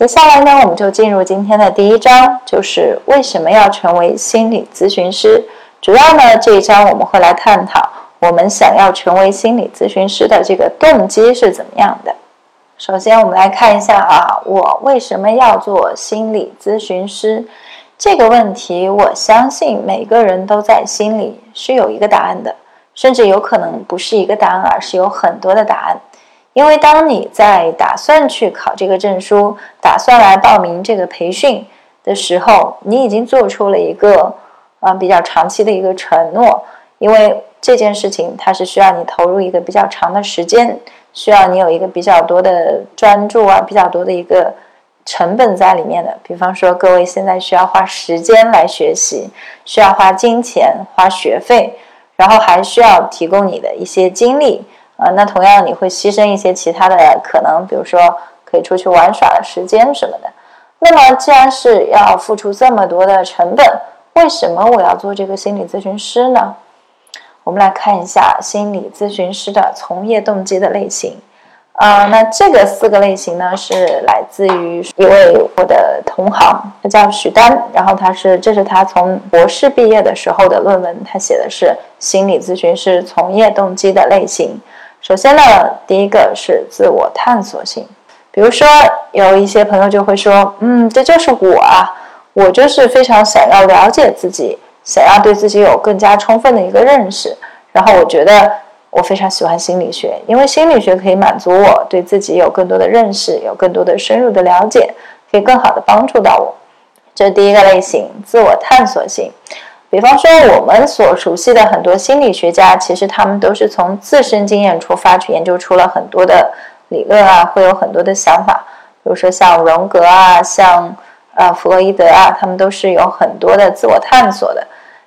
接下来呢，我们就进入今天的第一章，就是为什么要成为心理咨询师。主要呢，这一章我们会来探讨我们想要成为心理咨询师的这个动机是怎么样的。首先，我们来看一下啊，我为什么要做心理咨询师这个问题，我相信每个人都在心里是有一个答案的，甚至有可能不是一个答案，而是有很多的答案。因为当你在打算去考这个证书，打算来报名这个培训的时候，你已经做出了一个啊比较长期的一个承诺。因为这件事情它是需要你投入一个比较长的时间，需要你有一个比较多的专注啊，比较多的一个成本在里面的。比方说，各位现在需要花时间来学习，需要花金钱、花学费，然后还需要提供你的一些精力。啊，那同样你会牺牲一些其他的可能，比如说可以出去玩耍的时间什么的。那么既然是要付出这么多的成本，为什么我要做这个心理咨询师呢？我们来看一下心理咨询师的从业动机的类型。啊，那这个四个类型呢，是来自于一位我的同行，他叫许丹，然后他是这是他从博士毕业的时候的论文，他写的是心理咨询师从业动机的类型。首先呢，第一个是自我探索性。比如说，有一些朋友就会说：“嗯，这就是我啊，我就是非常想要了解自己，想要对自己有更加充分的一个认识。然后我觉得我非常喜欢心理学，因为心理学可以满足我对自己有更多的认识，有更多的深入的了解，可以更好的帮助到我。这是第一个类型，自我探索性。”比方说，我们所熟悉的很多心理学家，其实他们都是从自身经验出发去研究出了很多的理论啊，会有很多的想法。比如说像荣格啊，像呃弗洛伊德啊，他们都是有很多的自我探索的，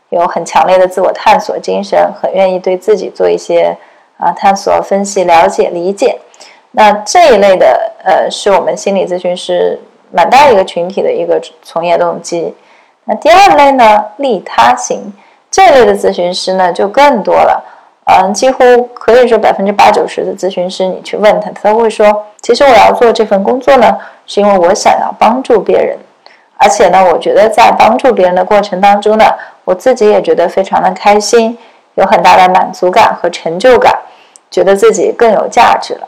有很强烈的自我探索精神，很愿意对自己做一些啊探索、分析、了解、理解。那这一类的呃，是我们心理咨询师蛮大一个群体的一个从业动机。那第二类呢，利他型这类的咨询师呢就更多了，嗯，几乎可以说百分之八九十的咨询师，你去问他，他都会说，其实我要做这份工作呢，是因为我想要帮助别人，而且呢，我觉得在帮助别人的过程当中呢，我自己也觉得非常的开心，有很大的满足感和成就感，觉得自己更有价值了。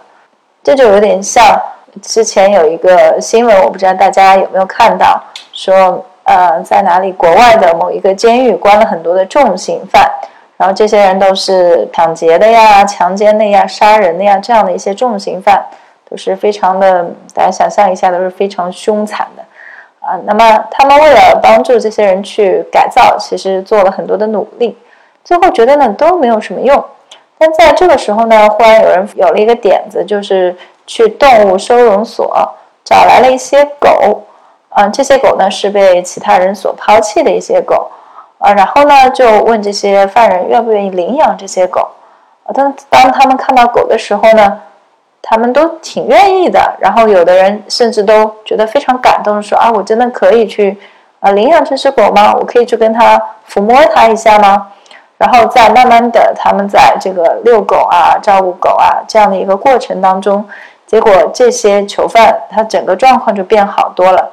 这就有点像之前有一个新闻，我不知道大家有没有看到，说。呃，在哪里？国外的某一个监狱关了很多的重刑犯，然后这些人都是抢劫的呀、强奸的呀、杀人的呀，这样的一些重刑犯，都是非常的，大家想象一下，都是非常凶残的啊。那么他们为了帮助这些人去改造，其实做了很多的努力，最后觉得呢都没有什么用。但在这个时候呢，忽然有人有了一个点子，就是去动物收容所找来了一些狗。嗯，这些狗呢是被其他人所抛弃的一些狗，啊，然后呢就问这些犯人愿不愿意领养这些狗，啊，当当他们看到狗的时候呢，他们都挺愿意的，然后有的人甚至都觉得非常感动，说啊，我真的可以去啊领养这只狗吗？我可以去跟它抚摸它一下吗？然后再慢慢的，他们在这个遛狗啊、照顾狗啊这样的一个过程当中，结果这些囚犯他整个状况就变好多了。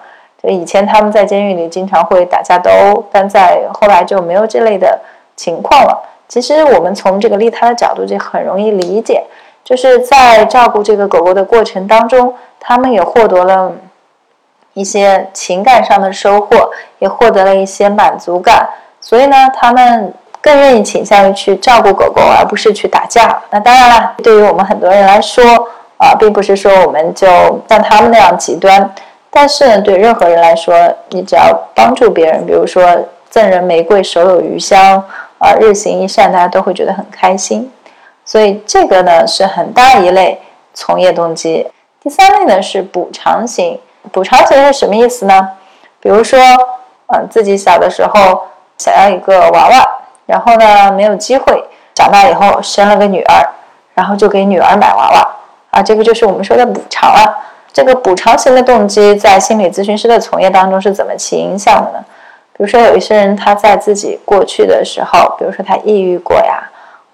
以前他们在监狱里经常会打架斗殴，但在后来就没有这类的情况了。其实我们从这个利他的角度就很容易理解，就是在照顾这个狗狗的过程当中，他们也获得了一些情感上的收获，也获得了一些满足感，所以呢，他们更愿意倾向于去照顾狗狗，而不是去打架。那当然了，对于我们很多人来说，啊，并不是说我们就像他们那样极端。但是呢，对任何人来说，你只要帮助别人，比如说赠人玫瑰，手有余香，啊，日行一善，大家都会觉得很开心。所以这个呢是很大一类从业动机。第三类呢是补偿型，补偿型是什么意思呢？比如说，嗯，自己小的时候想要一个娃娃，然后呢没有机会，长大以后生了个女儿，然后就给女儿买娃娃，啊，这个就是我们说的补偿了。这个补偿型的动机在心理咨询师的从业当中是怎么起影响的呢？比如说，有一些人他在自己过去的时候，比如说他抑郁过呀，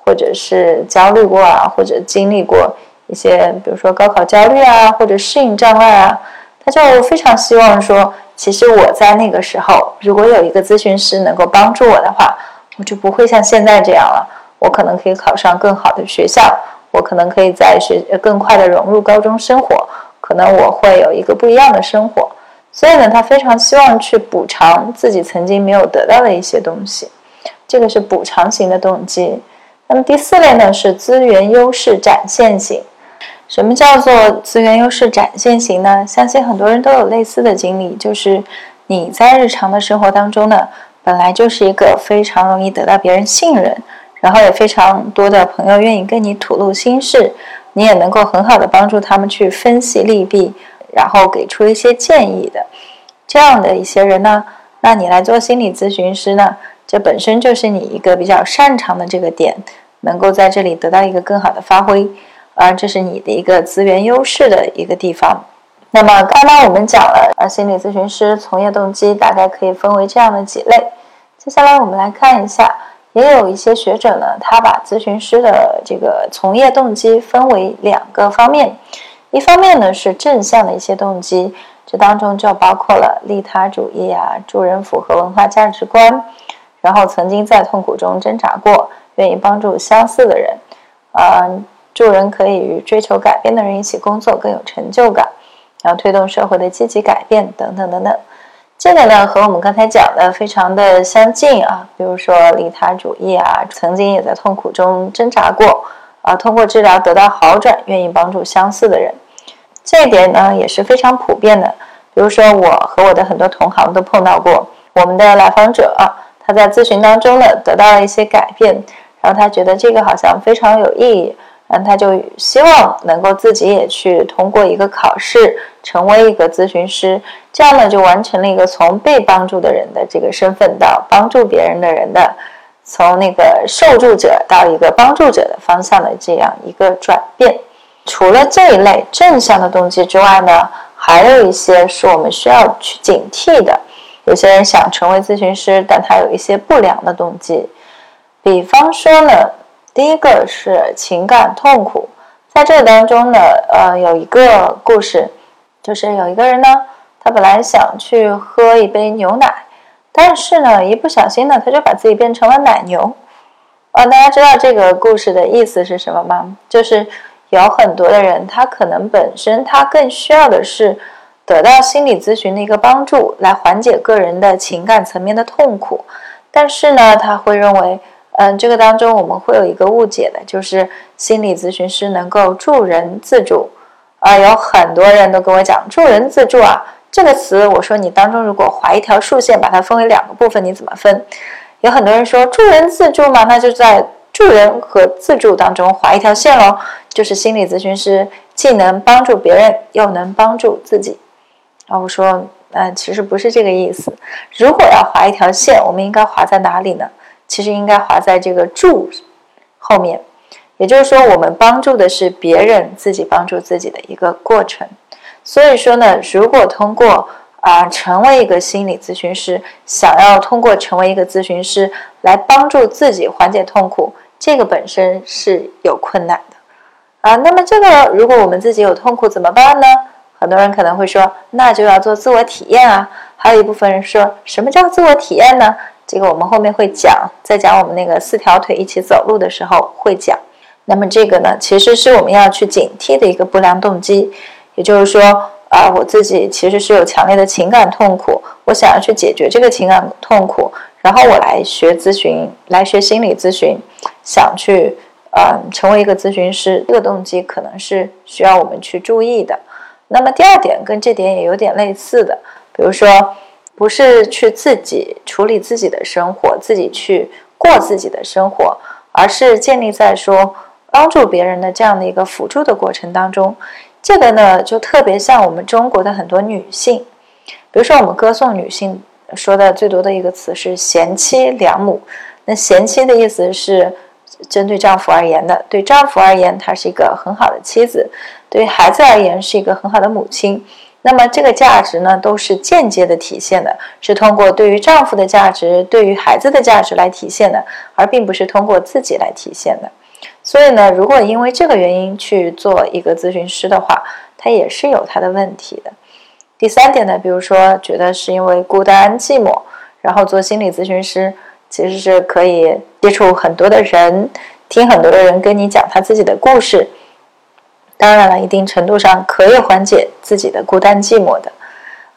或者是焦虑过啊，或者经历过一些，比如说高考焦虑啊，或者适应障碍啊，他就非常希望说，其实我在那个时候，如果有一个咨询师能够帮助我的话，我就不会像现在这样了。我可能可以考上更好的学校，我可能可以在学更快的融入高中生活，可能我会有一个不一样的生活。所以呢，他非常希望去补偿自己曾经没有得到的一些东西，这个是补偿型的动机。那么第四类呢是资源优势展现型。什么叫做资源优势展现型呢？相信很多人都有类似的经历，就是你在日常的生活当中呢，本来就是一个非常容易得到别人信任，然后有非常多的朋友愿意跟你吐露心事，你也能够很好的帮助他们去分析利弊，然后给出一些建议的这样的一些人呢，那你来做心理咨询师呢，这本身就是你一个比较擅长的这个点，能够在这里得到一个更好的发挥。啊这是你的一个资源优势的一个地方。那么刚刚我们讲了，呃，心理咨询师从业动机大概可以分为这样的几类。接下来我们来看一下，也有一些学者呢，他把咨询师的这个从业动机分为两个方面。一方面呢是正向的一些动机，这当中就包括了利他主义啊，助人符合文化价值观，然后曾经在痛苦中挣扎过，愿意帮助相似的人，嗯。助人可以与追求改变的人一起工作更有成就感，然后推动社会的积极改变等等等等。这个呢和我们刚才讲的非常的相近啊，比如说利他主义啊，曾经也在痛苦中挣扎过啊，通过治疗得到好转，愿意帮助相似的人，这一点呢也是非常普遍的。比如说我和我的很多同行都碰到过，我们的来访者啊，他在咨询当中呢得到了一些改变，然后他觉得这个好像非常有意义。嗯，他就希望能够自己也去通过一个考试，成为一个咨询师，这样呢就完成了一个从被帮助的人的这个身份到帮助别人的人的，从那个受助者到一个帮助者的方向的这样一个转变。除了这一类正向的动机之外呢，还有一些是我们需要去警惕的。有些人想成为咨询师，但他有一些不良的动机，比方说呢。第一个是情感痛苦，在这当中呢，呃，有一个故事，就是有一个人呢，他本来想去喝一杯牛奶，但是呢，一不小心呢，他就把自己变成了奶牛。呃，大家知道这个故事的意思是什么吗？就是有很多的人，他可能本身他更需要的是得到心理咨询的一个帮助，来缓解个人的情感层面的痛苦，但是呢，他会认为。嗯，这个当中我们会有一个误解的，就是心理咨询师能够助人自助，啊，有很多人都跟我讲助人自助啊这个词，我说你当中如果划一条竖线，把它分为两个部分，你怎么分？有很多人说助人自助嘛，那就在助人和自助当中划一条线喽，就是心理咨询师既能帮助别人，又能帮助自己。啊，我说，嗯，其实不是这个意思。如果要划一条线，我们应该划在哪里呢？其实应该划在这个“助”后面，也就是说，我们帮助的是别人自己帮助自己的一个过程。所以说呢，如果通过啊成为一个心理咨询师，想要通过成为一个咨询师来帮助自己缓解痛苦，这个本身是有困难的啊。那么这个如果我们自己有痛苦怎么办呢？很多人可能会说，那就要做自我体验啊。还有一部分人说什么叫自我体验呢？这个我们后面会讲，在讲我们那个四条腿一起走路的时候会讲。那么这个呢，其实是我们要去警惕的一个不良动机，也就是说，啊，我自己其实是有强烈的情感痛苦，我想要去解决这个情感痛苦，然后我来学咨询，来学心理咨询，想去，嗯，成为一个咨询师，这个动机可能是需要我们去注意的。那么第二点跟这点也有点类似的，比如说。不是去自己处理自己的生活，自己去过自己的生活，而是建立在说帮助别人的这样的一个辅助的过程当中。这个呢，就特别像我们中国的很多女性，比如说我们歌颂女性说的最多的一个词是贤妻良母。那贤妻的意思是针对丈夫而言的，对丈夫而言，她是一个很好的妻子；对孩子而言，是一个很好的母亲。那么这个价值呢，都是间接的体现的，是通过对于丈夫的价值、对于孩子的价值来体现的，而并不是通过自己来体现的。所以呢，如果因为这个原因去做一个咨询师的话，他也是有他的问题的。第三点呢，比如说觉得是因为孤单寂寞，然后做心理咨询师，其实是可以接触很多的人，听很多的人跟你讲他自己的故事。当然了，一定程度上可以缓解自己的孤单寂寞的。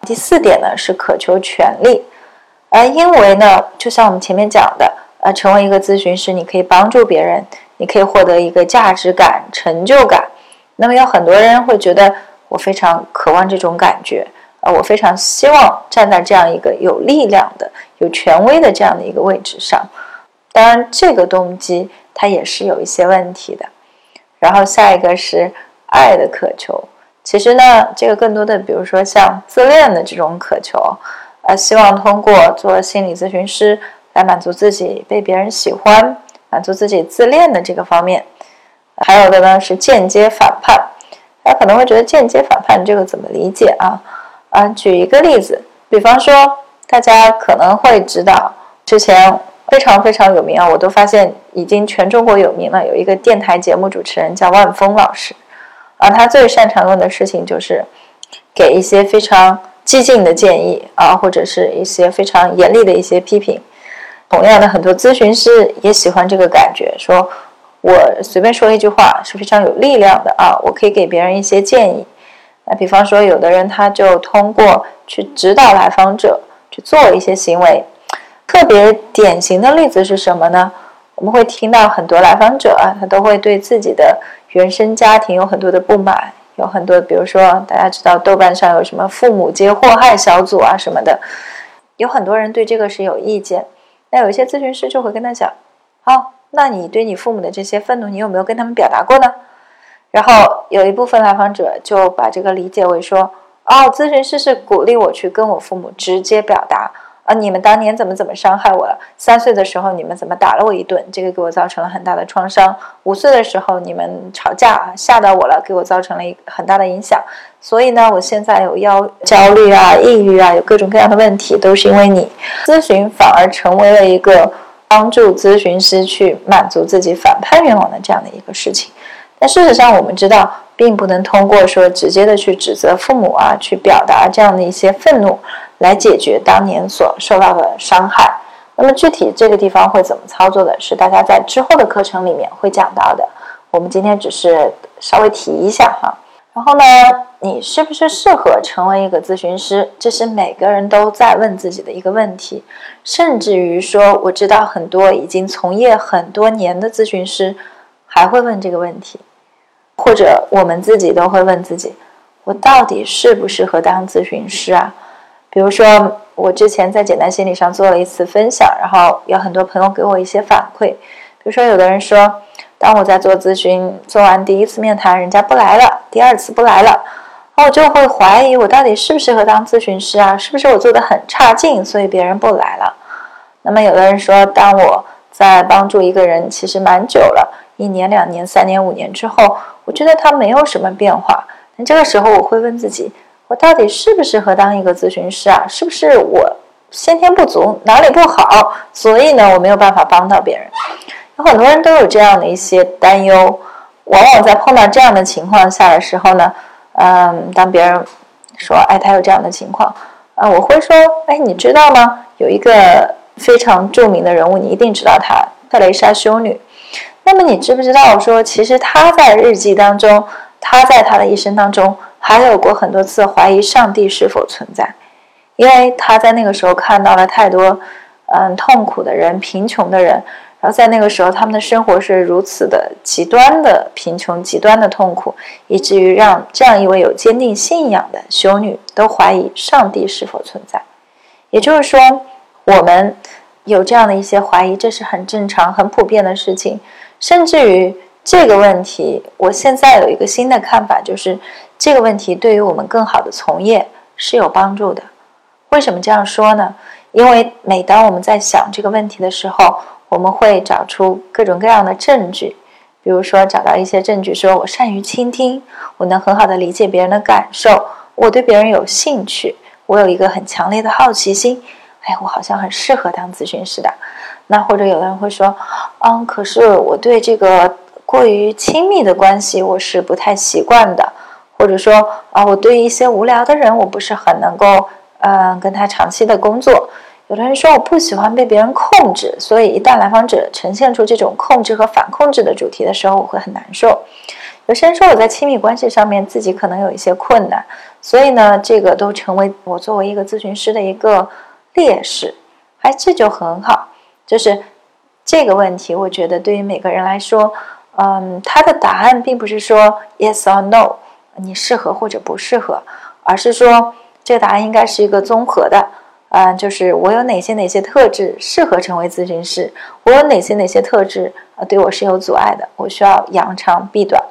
第四点呢是渴求权利，而因为呢，就像我们前面讲的，呃，成为一个咨询师，你可以帮助别人，你可以获得一个价值感、成就感。那么有很多人会觉得，我非常渴望这种感觉，呃，我非常希望站在这样一个有力量的、有权威的这样的一个位置上。当然，这个动机它也是有一些问题的。然后下一个是。爱的渴求，其实呢，这个更多的，比如说像自恋的这种渴求，呃，希望通过做心理咨询师来满足自己被别人喜欢，满足自己自恋的这个方面。还有的呢是间接反叛，大家可能会觉得间接反叛这个怎么理解啊？啊，举一个例子，比方说大家可能会知道，之前非常非常有名啊，我都发现已经全中国有名了，有一个电台节目主持人叫万峰老师。而，他最擅长用的事情就是给一些非常激进的建议啊，或者是一些非常严厉的一些批评。同样的，很多咨询师也喜欢这个感觉，说我随便说一句话是非常有力量的啊，我可以给别人一些建议。那比方说，有的人他就通过去指导来访者去做一些行为，特别典型的例子是什么呢？我们会听到很多来访者啊，他都会对自己的。原生家庭有很多的不满，有很多，比如说大家知道豆瓣上有什么父母皆祸害小组啊什么的，有很多人对这个是有意见。那有一些咨询师就会跟他讲：“好，那你对你父母的这些愤怒，你有没有跟他们表达过呢？”然后有一部分来访者就把这个理解为说：“哦，咨询师是鼓励我去跟我父母直接表达。”啊！你们当年怎么怎么伤害我了？三岁的时候你们怎么打了我一顿？这个给我造成了很大的创伤。五岁的时候你们吵架吓到我了，给我造成了一很大的影响。所以呢，我现在有腰焦虑啊、抑郁啊，有各种各样的问题，都是因为你咨询反而成为了一个帮助咨询师去满足自己反叛愿望的这样的一个事情。但事实上，我们知道，并不能通过说直接的去指责父母啊，去表达这样的一些愤怒。来解决当年所受到的伤害。那么具体这个地方会怎么操作的，是大家在之后的课程里面会讲到的。我们今天只是稍微提一下哈。然后呢，你是不是适合成为一个咨询师？这是每个人都在问自己的一个问题。甚至于说，我知道很多已经从业很多年的咨询师还会问这个问题，或者我们自己都会问自己：我到底适不适合当咨询师啊？比如说，我之前在简单心理上做了一次分享，然后有很多朋友给我一些反馈。比如说，有的人说，当我在做咨询，做完第一次面谈，人家不来了，第二次不来了，然后我就会怀疑我到底适不适合当咨询师啊？是不是我做的很差劲，所以别人不来了？那么有的人说，当我在帮助一个人，其实蛮久了，一年、两年、三年、五年之后，我觉得他没有什么变化。那这个时候，我会问自己。我到底适不适合当一个咨询师啊？是不是我先天不足，哪里不好，所以呢我没有办法帮到别人？有很多人都有这样的一些担忧。往往在碰到这样的情况下的时候呢，嗯，当别人说“哎，他有这样的情况”，啊，我会说：“哎，你知道吗？有一个非常著名的人物，你一定知道他——特蕾莎修女。那么你知不知道？说其实她在日记当中，她在她的一生当中。”还有过很多次怀疑上帝是否存在，因为他在那个时候看到了太多，嗯，痛苦的人、贫穷的人，然后在那个时候他们的生活是如此的极端的贫穷、极端的痛苦，以至于让这样一位有坚定信仰的修女都怀疑上帝是否存在。也就是说，我们有这样的一些怀疑，这是很正常、很普遍的事情，甚至于这个问题，我现在有一个新的看法，就是。这个问题对于我们更好的从业是有帮助的。为什么这样说呢？因为每当我们在想这个问题的时候，我们会找出各种各样的证据，比如说找到一些证据，说我善于倾听，我能很好的理解别人的感受，我对别人有兴趣，我有一个很强烈的好奇心。哎，我好像很适合当咨询师的。那或者有的人会说，嗯，可是我对这个过于亲密的关系我是不太习惯的。或者说啊，我对于一些无聊的人，我不是很能够嗯跟他长期的工作。有的人说我不喜欢被别人控制，所以一旦来访者呈现出这种控制和反控制的主题的时候，我会很难受。有些人说我在亲密关系上面自己可能有一些困难，所以呢，这个都成为我作为一个咨询师的一个劣势。哎，这就很好，就是这个问题，我觉得对于每个人来说，嗯，他的答案并不是说 yes or no，你适合或者不适合，而是说这个答案应该是一个综合的。嗯，就是我有哪些哪些特质适合成为咨询师？我有哪些哪些特质啊，对我是有阻碍的？我需要扬长避短。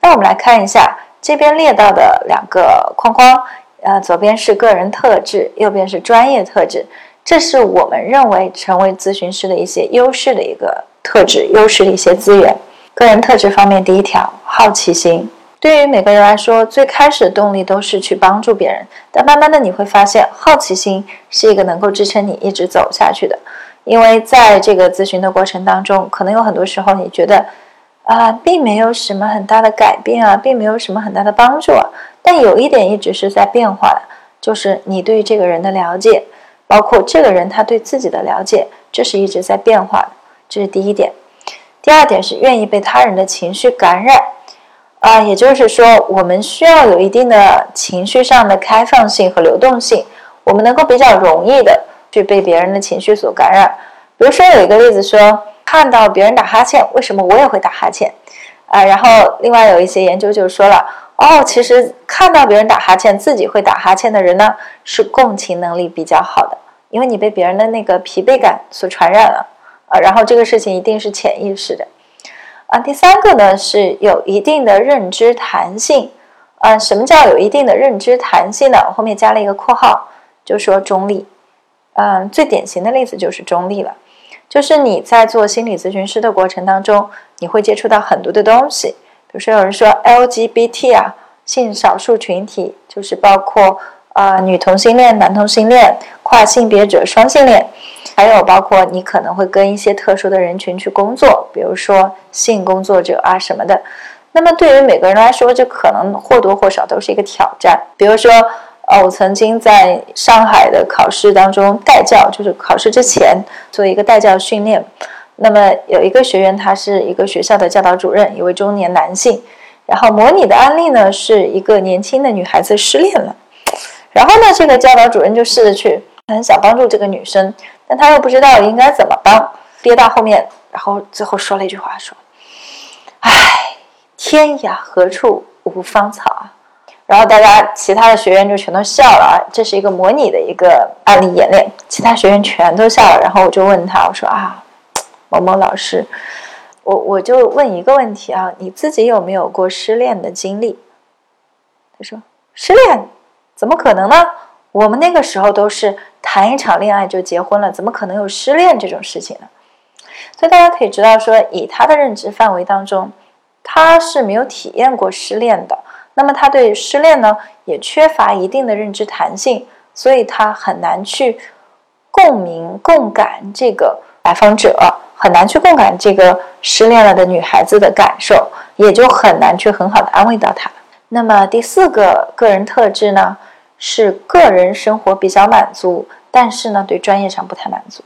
那我们来看一下这边列到的两个框框，呃，左边是个人特质，右边是专业特质。这是我们认为成为咨询师的一些优势的一个特质，优势的一些资源。个人特质方面，第一条，好奇心。对于每个人来说，最开始的动力都是去帮助别人，但慢慢的你会发现，好奇心是一个能够支撑你一直走下去的。因为在这个咨询的过程当中，可能有很多时候你觉得，啊，并没有什么很大的改变啊，并没有什么很大的帮助啊，但有一点一直是在变化的，就是你对这个人的了解，包括这个人他对自己的了解，这是一直在变化的，这是第一点。第二点是愿意被他人的情绪感染。啊，也就是说，我们需要有一定的情绪上的开放性和流动性，我们能够比较容易的去被别人的情绪所感染。比如说，有一个例子说，看到别人打哈欠，为什么我也会打哈欠？啊，然后另外有一些研究就说了，哦，其实看到别人打哈欠，自己会打哈欠的人呢，是共情能力比较好的，因为你被别人的那个疲惫感所传染了。啊，然后这个事情一定是潜意识的。啊，第三个呢是有一定的认知弹性。啊，什么叫有一定的认知弹性呢？我后面加了一个括号，就说中立。嗯，最典型的例子就是中立了。就是你在做心理咨询师的过程当中，你会接触到很多的东西。比如说有人说 LGBT 啊，性少数群体，就是包括啊女同性恋、男同性恋、跨性别者、双性恋。还有包括你可能会跟一些特殊的人群去工作，比如说性工作者啊什么的。那么对于每个人来说，这可能或多或少都是一个挑战。比如说，呃，我曾经在上海的考试当中带教，就是考试之前做一个带教训练。那么有一个学员，他是一个学校的教导主任，一位中年男性。然后模拟的案例呢，是一个年轻的女孩子失恋了。然后呢，这个教导主任就试着去很想帮助这个女生。但他又不知道应该怎么帮，憋到后面，然后最后说了一句话，说：“唉，天涯何处无芳草啊！”然后大家其他的学员就全都笑了啊，这是一个模拟的一个案例演练，其他学员全都笑了。然后我就问他，我说：“啊，某某老师，我我就问一个问题啊，你自己有没有过失恋的经历？”他说：“失恋，怎么可能呢？我们那个时候都是。”谈一场恋爱就结婚了，怎么可能有失恋这种事情呢？所以大家可以知道，说以他的认知范围当中，他是没有体验过失恋的。那么他对失恋呢，也缺乏一定的认知弹性，所以他很难去共鸣、共感这个来访者，很难去共感这个失恋了的女孩子的感受，也就很难去很好的安慰到她。那么第四个个人特质呢？是个人生活比较满足，但是呢，对专业上不太满足。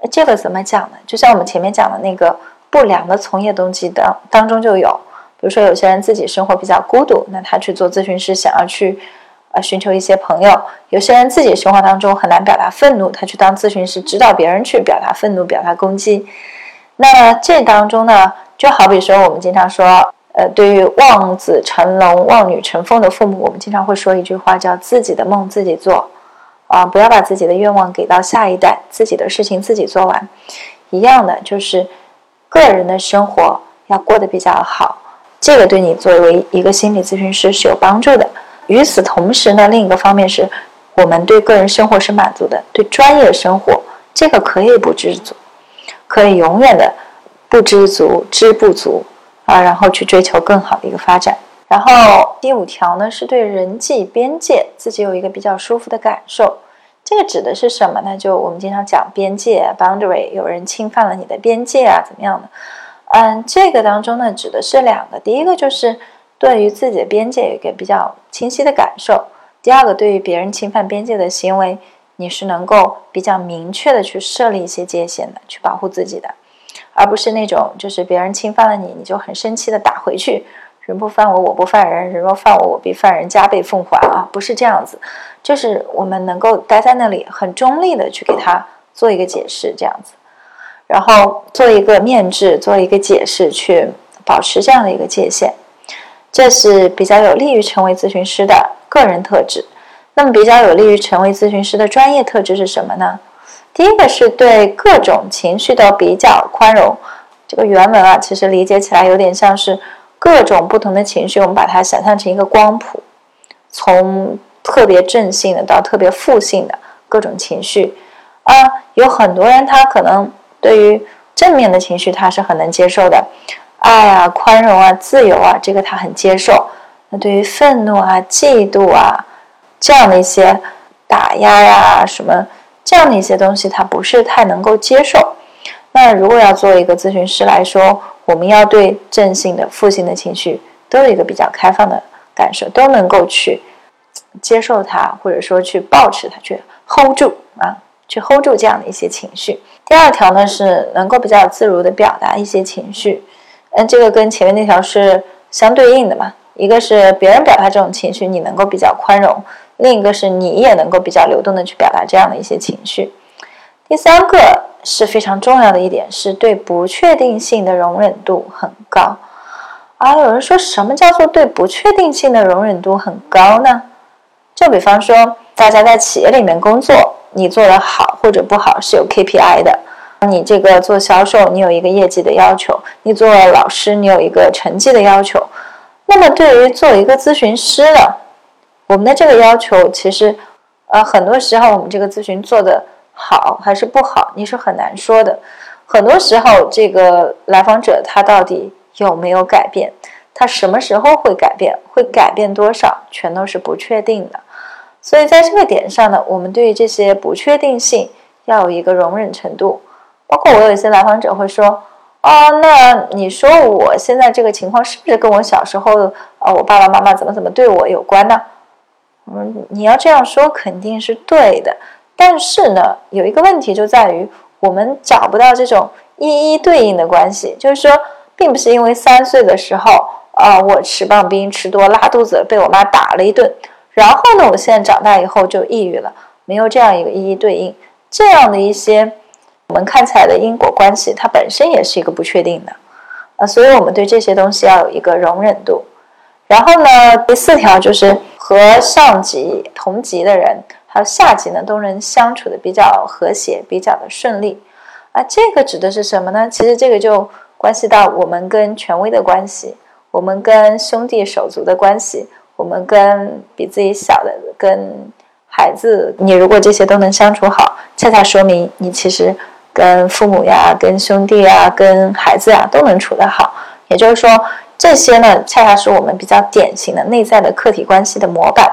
那这个怎么讲呢？就像我们前面讲的那个不良的从业动机当当中就有，比如说有些人自己生活比较孤独，那他去做咨询师，想要去呃寻求一些朋友；有些人自己生活当中很难表达愤怒，他去当咨询师，指导别人去表达愤怒、表达攻击。那这当中呢，就好比说我们经常说。呃，对于望子成龙、望女成凤的父母，我们经常会说一句话，叫“自己的梦自己做”，啊，不要把自己的愿望给到下一代，自己的事情自己做完。一样的，就是个人的生活要过得比较好，这个对你作为一个心理咨询师是有帮助的。与此同时呢，另一个方面是我们对个人生活是满足的，对专业生活这个可以不知足，可以永远的不知足、知不足。啊，然后去追求更好的一个发展。然后第五条呢，是对人际边界自己有一个比较舒服的感受。这个指的是什么呢？就我们经常讲边界 （boundary），有人侵犯了你的边界啊，怎么样的？嗯，这个当中呢，指的是两个。第一个就是对于自己的边界有一个比较清晰的感受；第二个，对于别人侵犯边界的行为，你是能够比较明确的去设立一些界限的，去保护自己的，而不是那种就是别人侵犯了你，你就很生气的打回去。人不犯我，我不犯人；人若犯我，我必犯人，加倍奉还啊！不是这样子，就是我们能够待在那里，很中立的去给他做一个解释，这样子，然后做一个面质，做一个解释，去保持这样的一个界限，这是比较有利于成为咨询师的个人特质。那么，比较有利于成为咨询师的专业特质是什么呢？第一个是对各种情绪都比较宽容。这个原文啊，其实理解起来有点像是。各种不同的情绪，我们把它想象成一个光谱，从特别正性的到特别负性的各种情绪啊，有很多人他可能对于正面的情绪他是很能接受的，爱啊、宽容啊、自由啊，这个他很接受。那对于愤怒啊、嫉妒啊这样的一些打压呀什么这样的一些东西，他不是太能够接受。那如果要做一个咨询师来说，我们要对正性的、负性的情绪都有一个比较开放的感受，都能够去接受它，或者说去保持它，去 hold 住啊，去 hold 住这样的一些情绪。第二条呢是能够比较自如的表达一些情绪，嗯，这个跟前面那条是相对应的嘛。一个是别人表达这种情绪，你能够比较宽容；另一个是你也能够比较流动的去表达这样的一些情绪。第三个。是非常重要的一点，是对不确定性的容忍度很高。啊，有人说什么叫做对不确定性的容忍度很高呢？就比方说，大家在企业里面工作，你做的好或者不好是有 KPI 的。你这个做销售，你有一个业绩的要求；你做老师，你有一个成绩的要求。那么，对于做一个咨询师呢，我们的这个要求，其实，呃，很多时候我们这个咨询做的。好还是不好，你是很难说的。很多时候，这个来访者他到底有没有改变，他什么时候会改变，会改变多少，全都是不确定的。所以在这个点上呢，我们对于这些不确定性要有一个容忍程度。包括我有一些来访者会说：“啊，那你说我现在这个情况是不是跟我小时候啊，我爸爸妈妈怎么怎么对我有关呢？”嗯，你要这样说肯定是对的。但是呢，有一个问题就在于我们找不到这种一一对应的关系，就是说，并不是因为三岁的时候啊，我吃棒冰吃多拉肚子被我妈打了一顿，然后呢，我现在长大以后就抑郁了，没有这样一个一一对应，这样的一些我们看起来的因果关系，它本身也是一个不确定的啊，所以我们对这些东西要有一个容忍度。然后呢，第四条就是和上级同级的人。还有下级呢，都能相处的比较和谐，比较的顺利，啊，这个指的是什么呢？其实这个就关系到我们跟权威的关系，我们跟兄弟手足的关系，我们跟比自己小的、跟孩子，你如果这些都能相处好，恰恰说明你其实跟父母呀、跟兄弟呀、跟孩子呀都能处得好。也就是说，这些呢，恰恰是我们比较典型的内在的客体关系的模板。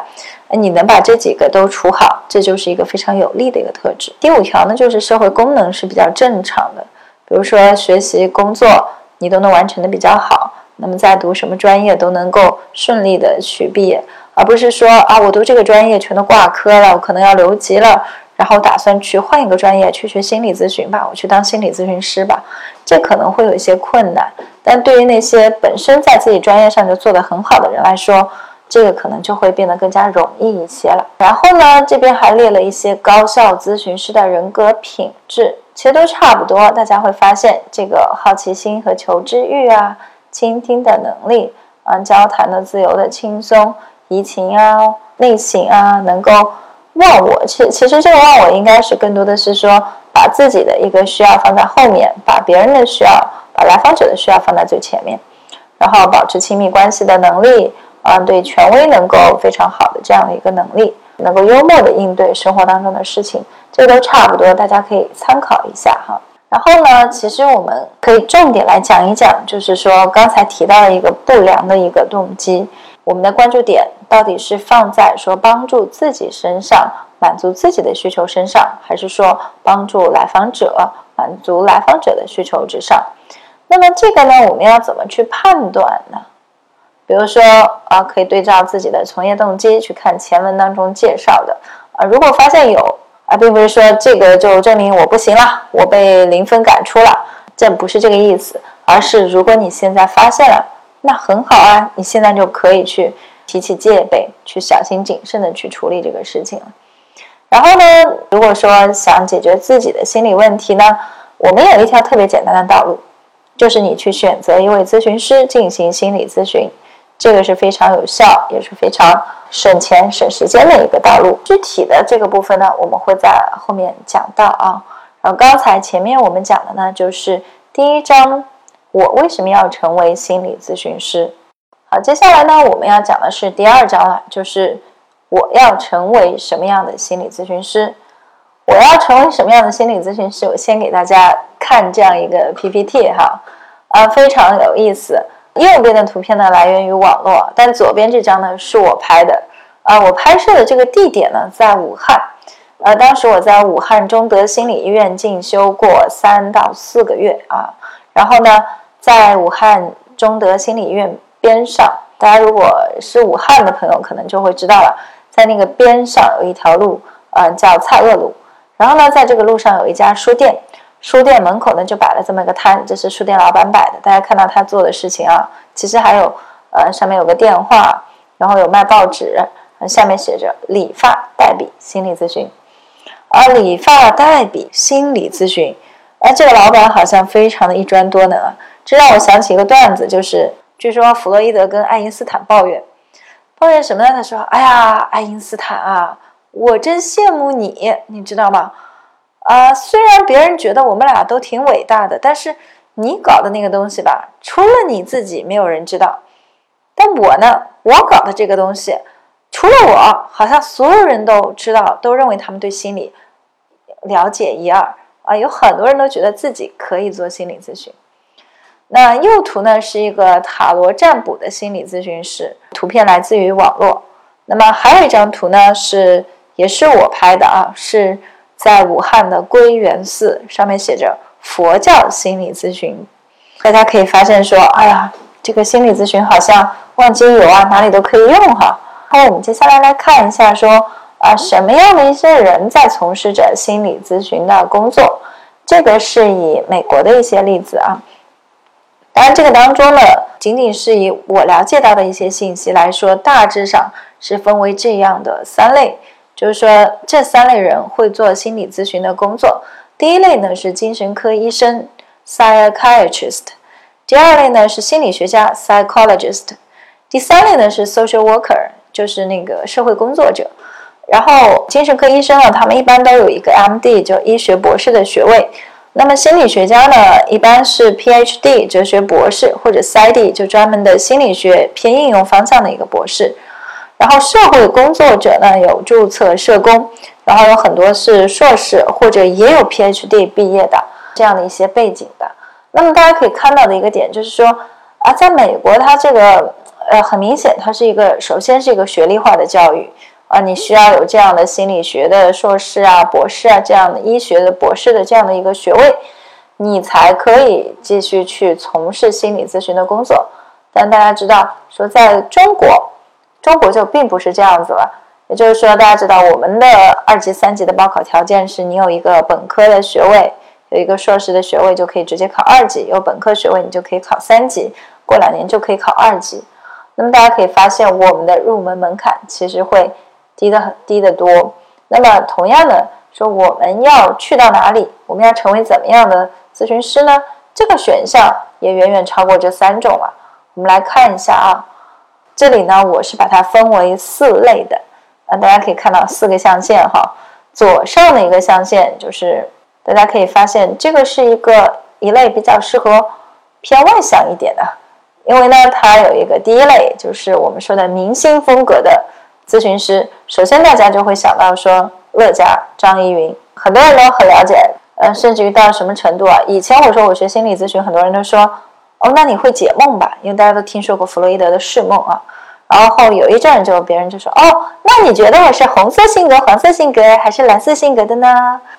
你能把这几个都处好，这就是一个非常有利的一个特质。第五条呢，就是社会功能是比较正常的，比如说学习、工作，你都能完成的比较好。那么在读什么专业都能够顺利的去毕业，而不是说啊，我读这个专业全都挂科了，我可能要留级了，然后打算去换一个专业去学心理咨询吧，我去当心理咨询师吧，这可能会有一些困难。但对于那些本身在自己专业上就做得很好的人来说，这个可能就会变得更加容易一些了。然后呢，这边还列了一些高校咨询师的人格品质，其实都差不多。大家会发现，这个好奇心和求知欲啊，倾听的能力啊，交谈的自由的轻松，移情啊，内省啊，能够忘我。其其实这个忘我应该是更多的是说，把自己的一个需要放在后面，把别人的需要，把来访者的需要放在最前面，然后保持亲密关系的能力。啊，对权威能够非常好的这样的一个能力，能够幽默的应对生活当中的事情，这都差不多，大家可以参考一下哈。然后呢，其实我们可以重点来讲一讲，就是说刚才提到的一个不良的一个动机，我们的关注点到底是放在说帮助自己身上，满足自己的需求身上，还是说帮助来访者满足来访者的需求之上？那么这个呢，我们要怎么去判断呢？比如说啊，可以对照自己的从业动机去看前文当中介绍的啊，如果发现有啊，并不是说这个就证明我不行了，我被零分赶出了，这不是这个意思，而是如果你现在发现了，那很好啊，你现在就可以去提起戒备，去小心谨慎的去处理这个事情了。然后呢，如果说想解决自己的心理问题呢，我们有一条特别简单的道路，就是你去选择一位咨询师进行心理咨询。这个是非常有效，也是非常省钱省时间的一个道路。具体的这个部分呢，我们会在后面讲到啊。然后刚才前面我们讲的呢，就是第一章，我为什么要成为心理咨询师？好，接下来呢，我们要讲的是第二章了，就是我要成为什么样的心理咨询师？我要成为什么样的心理咨询师？我先给大家看这样一个 PPT 哈，啊，非常有意思。右边的图片呢来源于网络，但左边这张呢是我拍的。啊，我拍摄的这个地点呢在武汉。呃，当时我在武汉中德心理医院进修过三到四个月啊。然后呢，在武汉中德心理医院边上，大家如果是武汉的朋友，可能就会知道了，在那个边上有一条路，呃，叫蔡锷路。然后呢，在这个路上有一家书店。书店门口呢就摆了这么一个摊，这是书店老板摆的。大家看到他做的事情啊，其实还有，呃，上面有个电话，然后有卖报纸，下面写着“理发代笔心理咨询”，啊，理发代笔心理咨询，哎，这个老板好像非常的一专多能啊。这让我想起一个段子，就是据说弗洛伊德跟爱因斯坦抱怨，抱怨什么呢？他说：“哎呀，爱因斯坦啊，我真羡慕你，你知道吗？”啊，虽然别人觉得我们俩都挺伟大的，但是你搞的那个东西吧，除了你自己，没有人知道。但我呢，我搞的这个东西，除了我，好像所有人都知道，都认为他们对心理了解一二啊。有很多人都觉得自己可以做心理咨询。那右图呢，是一个塔罗占卜的心理咨询师，图片来自于网络。那么还有一张图呢，是也是我拍的啊，是。在武汉的归元寺上面写着“佛教心理咨询”，大家可以发现说，哎呀，这个心理咨询好像万金油啊，哪里都可以用哈。好，我们接下来来看一下，说啊，什么样的一些人在从事着心理咨询的工作？这个是以美国的一些例子啊。当然，这个当中呢，仅仅是以我了解到的一些信息来说，大致上是分为这样的三类。就是说，这三类人会做心理咨询的工作。第一类呢是精神科医生 （psychiatrist），第二类呢是心理学家 （psychologist），第三类呢是 social worker，就是那个社会工作者。然后，精神科医生呢，他们一般都有一个 M.D，就医学博士的学位。那么，心理学家呢，一般是 Ph.D，哲学博士，或者 Sci.D，就专门的心理学偏应用方向的一个博士。然后社会工作者呢有注册社工，然后有很多是硕士或者也有 PhD 毕业的这样的一些背景的。那么大家可以看到的一个点就是说啊，在美国它这个呃很明显它是一个首先是一个学历化的教育啊，你需要有这样的心理学的硕士啊、博士啊这样的医学的博士的这样的一个学位，你才可以继续去从事心理咨询的工作。但大家知道说在中国。中国就并不是这样子了，也就是说，大家知道我们的二级、三级的报考条件是你有一个本科的学位，有一个硕士的学位就可以直接考二级；有本科学位你就可以考三级，过两年就可以考二级。那么大家可以发现，我们的入门门槛其实会低的很低得多。那么同样的说，我们要去到哪里？我们要成为怎么样的咨询师呢？这个选项也远远超过这三种了。我们来看一下啊。这里呢，我是把它分为四类的，啊，大家可以看到四个象限哈。左上的一个象限就是，大家可以发现这个是一个一类比较适合偏外向一点的，因为呢，它有一个第一类就是我们说的明星风格的咨询师。首先大家就会想到说乐嘉、张怡云，很多人都很了解，呃，甚至于到什么程度啊？以前我说我学心理咨询，很多人都说。哦，那你会解梦吧？因为大家都听说过弗洛伊德的释梦啊。然后有一阵就别人就说：“哦，那你觉得我是红色性格、黄色性格还是蓝色性格的呢？”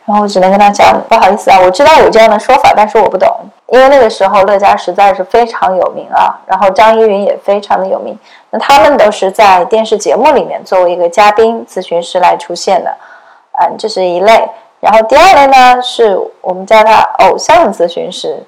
然后我只能跟他讲：“不好意思啊，我知道有这样的说法，但是我不懂。因为那个时候乐嘉实在是非常有名啊，然后张一云也非常的有名，那他们都是在电视节目里面作为一个嘉宾咨询师来出现的，嗯，这是一类。然后第二类呢，是我们叫他偶像咨询师，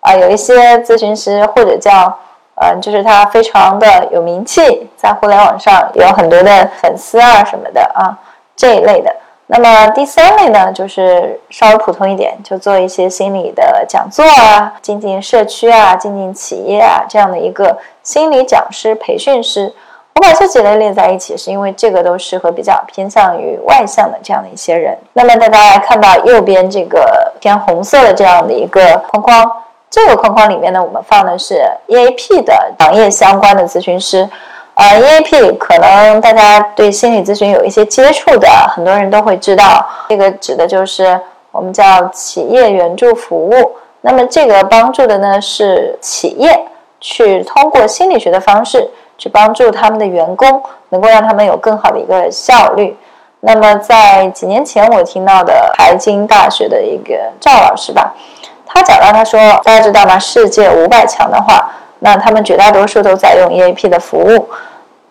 啊，有一些咨询师或者叫，嗯，就是他非常的有名气，在互联网上有很多的粉丝啊什么的啊这一类的。那么第三类呢，就是稍微普通一点，就做一些心理的讲座啊，进进社区啊，进进企业啊这样的一个心理讲师、培训师。我把这几类列在一起，是因为这个都适合比较偏向于外向的这样的一些人。那么大家来看到右边这个偏红色的这样的一个框框，这个框框里面呢，我们放的是 EAP 的行业相关的咨询师。呃，EAP 可能大家对心理咨询有一些接触的，很多人都会知道，这个指的就是我们叫企业援助服务。那么这个帮助的呢是企业去通过心理学的方式。去帮助他们的员工，能够让他们有更好的一个效率。那么在几年前，我听到的财经大学的一个赵老师吧，他讲到，他说，大家知道吗？世界五百强的话，那他们绝大多数都在用 EAP 的服务。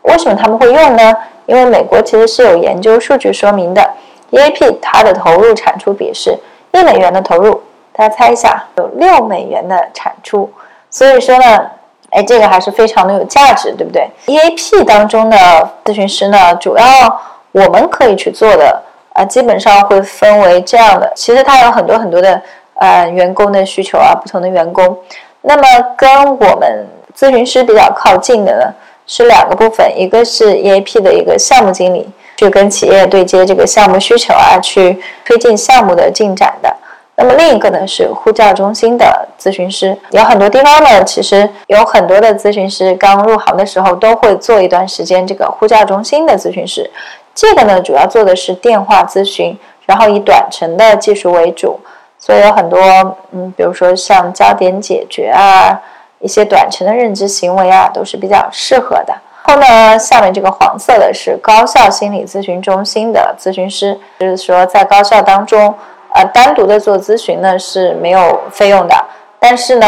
为什么他们会用呢？因为美国其实是有研究数据说明的，EAP 它的投入产出比是一美元的投入，大家猜一下，有六美元的产出。所以说呢。哎，这个还是非常的有价值，对不对？EAP 当中的咨询师呢，主要我们可以去做的啊，基本上会分为这样的。其实它有很多很多的呃员工的需求啊，不同的员工。那么跟我们咨询师比较靠近的呢，是两个部分，一个是 EAP 的一个项目经理，去跟企业对接这个项目需求啊，去推进项目的进展的。那么另一个呢是呼叫中心的咨询师，有很多地方呢，其实有很多的咨询师刚入行的时候都会做一段时间这个呼叫中心的咨询师。这个呢主要做的是电话咨询，然后以短程的技术为主，所以有很多嗯，比如说像焦点解决啊，一些短程的认知行为啊，都是比较适合的。后呢，下面这个黄色的是高校心理咨询中心的咨询师，就是说在高校当中。呃，单独的做咨询呢是没有费用的，但是呢，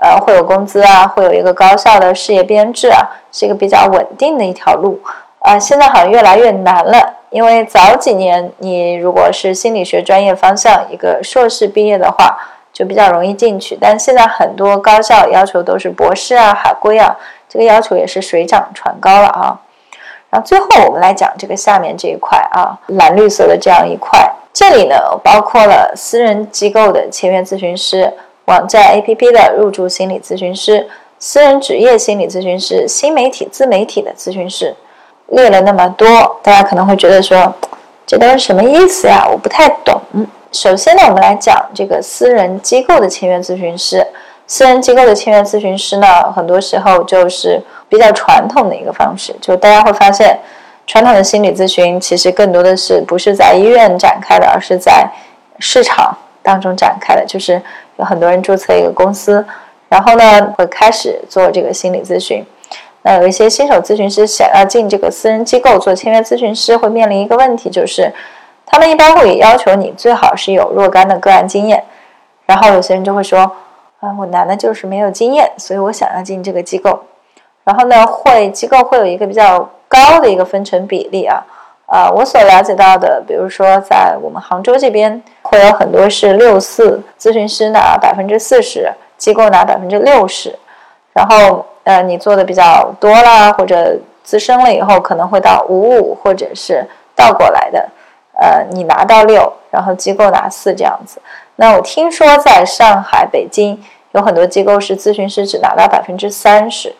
呃，会有工资啊，会有一个高效的事业编制啊，是一个比较稳定的一条路。呃，现在好像越来越难了，因为早几年你如果是心理学专业方向一个硕士毕业的话，就比较容易进去，但现在很多高校要求都是博士啊、海归啊，这个要求也是水涨船高了啊。然后最后我们来讲这个下面这一块啊，蓝绿色的这样一块。这里呢，包括了私人机构的签约咨询师、网站 APP 的入驻心理咨询师、私人职业心理咨询师、新媒体自媒体的咨询师，列了那么多，大家可能会觉得说，这都是什么意思呀？我不太懂。首先呢，我们来讲这个私人机构的签约咨询师。私人机构的签约咨询师呢，很多时候就是比较传统的一个方式，就大家会发现。传统的心理咨询其实更多的是不是在医院展开的，而是在市场当中展开的。就是有很多人注册一个公司，然后呢会开始做这个心理咨询。那有一些新手咨询师想要进这个私人机构做签约咨询师，会面临一个问题，就是他们一般会要求你最好是有若干的个案经验。然后有些人就会说：“啊，我难的就是没有经验，所以我想要进这个机构。”然后呢，会机构会有一个比较。高的一个分成比例啊，啊，我所了解到的，比如说在我们杭州这边，会有很多是六四咨询师拿百分之四十，机构拿百分之六十，然后呃，你做的比较多啦，或者资深了以后，可能会到五五，或者是倒过来的，呃，你拿到六，然后机构拿四这样子。那我听说在上海、北京有很多机构是咨询师只拿到百分之三十。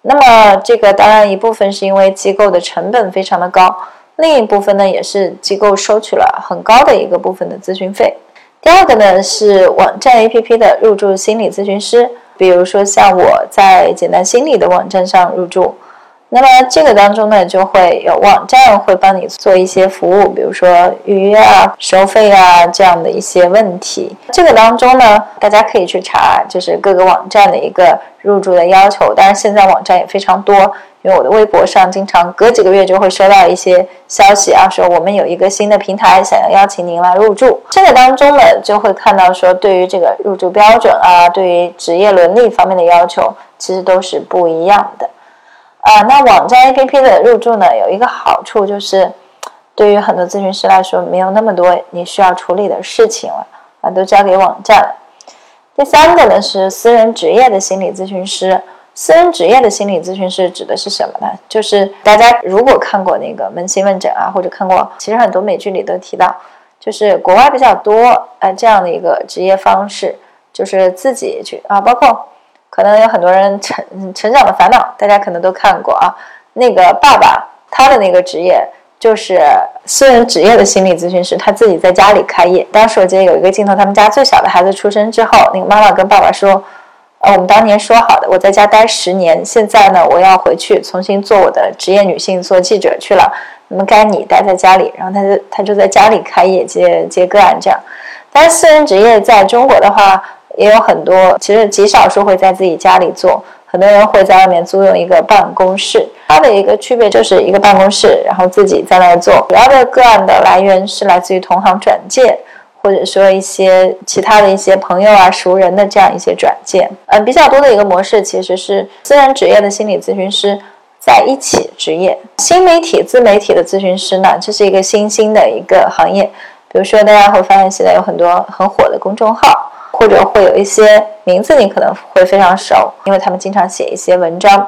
那么这个当然一部分是因为机构的成本非常的高，另一部分呢也是机构收取了很高的一个部分的咨询费。第二个呢是网站 APP 的入驻心理咨询师，比如说像我在简单心理的网站上入驻，那么这个当中呢，就会有网站会帮你做一些服务，比如说预约啊、收费啊这样的一些问题。这个当中呢，大家可以去查，就是各个网站的一个入驻的要求。当然，现在网站也非常多，因为我的微博上经常隔几个月就会收到一些消息啊，说我们有一个新的平台，想要邀请您来入驻。这个当中呢，就会看到说，对于这个入驻标准啊，对于职业伦理方面的要求，其实都是不一样的。啊，那网站 APP 的入驻呢，有一个好处就是，对于很多咨询师来说，没有那么多你需要处理的事情了，啊，都交给网站了。第三个呢是私人职业的心理咨询师。私人职业的心理咨询师指的是什么呢？就是大家如果看过那个扪心问诊啊，或者看过，其实很多美剧里都提到，就是国外比较多，呃，这样的一个职业方式，就是自己去啊，包括。可能有很多人成成长的烦恼，大家可能都看过啊。那个爸爸他的那个职业就是私人职业的心理咨询师，他自己在家里开业。当时我记得有一个镜头，他们家最小的孩子出生之后，那个妈妈跟爸爸说：“呃，我们当年说好的，我在家待十年，现在呢，我要回去重新做我的职业女性，做记者去了。那么该你待在家里。”然后他就他就在家里开业接接个案这样。但是私人职业在中国的话。也有很多，其实极少数会在自己家里做，很多人会在外面租用一个办公室。它的一个区别就是一个办公室，然后自己在那做。主要的个案的来源是来自于同行转介，或者说一些其他的一些朋友啊、熟人的这样一些转介。嗯，比较多的一个模式其实是私人职业的心理咨询师在一起执业。新媒体、自媒体的咨询师呢，这是一个新兴的一个行业。比如说，大家会发现现在有很多很火的公众号。或者会有一些名字你可能会非常熟，因为他们经常写一些文章。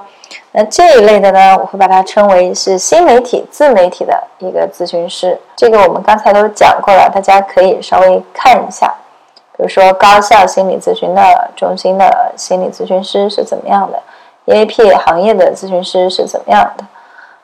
那这一类的呢，我会把它称为是新媒体、自媒体的一个咨询师。这个我们刚才都讲过了，大家可以稍微看一下。比如说高校心理咨询的中心的心理咨询师是怎么样的，EAP 行业的咨询师是怎么样的。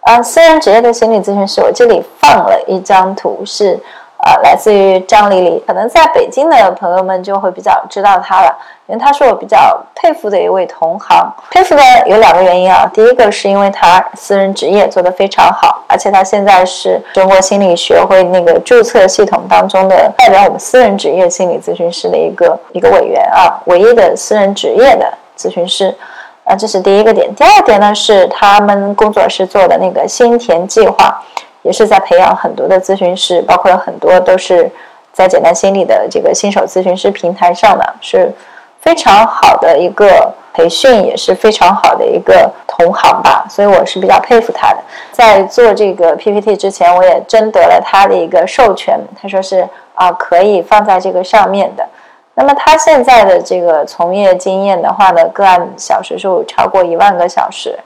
啊，私人职业的心理咨询师，我这里放了一张图是。呃，来自于张丽丽，可能在北京的朋友们就会比较知道她了，因为她是我比较佩服的一位同行。佩服的有两个原因啊，第一个是因为她私人职业做得非常好，而且她现在是中国心理学会那个注册系统当中的代表我们私人职业心理咨询师的一个一个委员啊，唯一的私人职业的咨询师，啊，这是第一个点。第二点呢，是他们工作室做的那个心田计划。也是在培养很多的咨询师，包括很多都是在简单心理的这个新手咨询师平台上的，是非常好的一个培训，也是非常好的一个同行吧。所以我是比较佩服他的。在做这个 PPT 之前，我也征得了他的一个授权，他说是啊可以放在这个上面的。那么他现在的这个从业经验的话呢，个案小时数超过一万个小时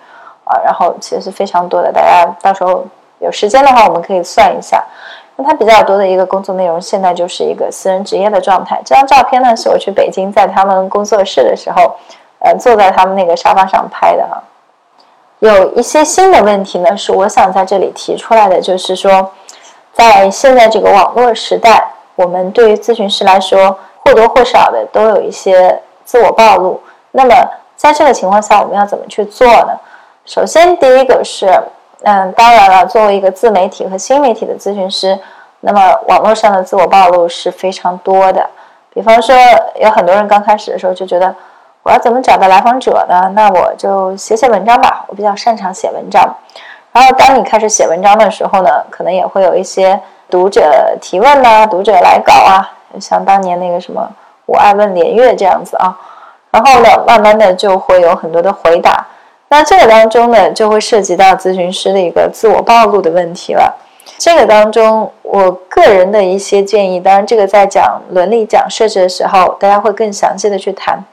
啊，然后其实是非常多的，大家到时候。有时间的话，我们可以算一下。那他比较多的一个工作内容，现在就是一个私人职业的状态。这张照片呢，是我去北京在他们工作室的时候，呃，坐在他们那个沙发上拍的哈。有一些新的问题呢，是我想在这里提出来的，就是说，在现在这个网络时代，我们对于咨询师来说，或多或少的都有一些自我暴露。那么在这个情况下，我们要怎么去做呢？首先，第一个是。嗯，当然了，作为一个自媒体和新媒体的咨询师，那么网络上的自我暴露是非常多的。比方说，有很多人刚开始的时候就觉得，我要怎么找到来访者呢？那我就写写文章吧，我比较擅长写文章。然后，当你开始写文章的时候呢，可能也会有一些读者提问呐，读者来稿啊，像当年那个什么“我爱问连月”这样子啊。然后呢，慢慢的就会有很多的回答。那这个当中呢，就会涉及到咨询师的一个自我暴露的问题了。这个当中，我个人的一些建议，当然这个在讲伦理、讲设置的时候，大家会更详细的去谈。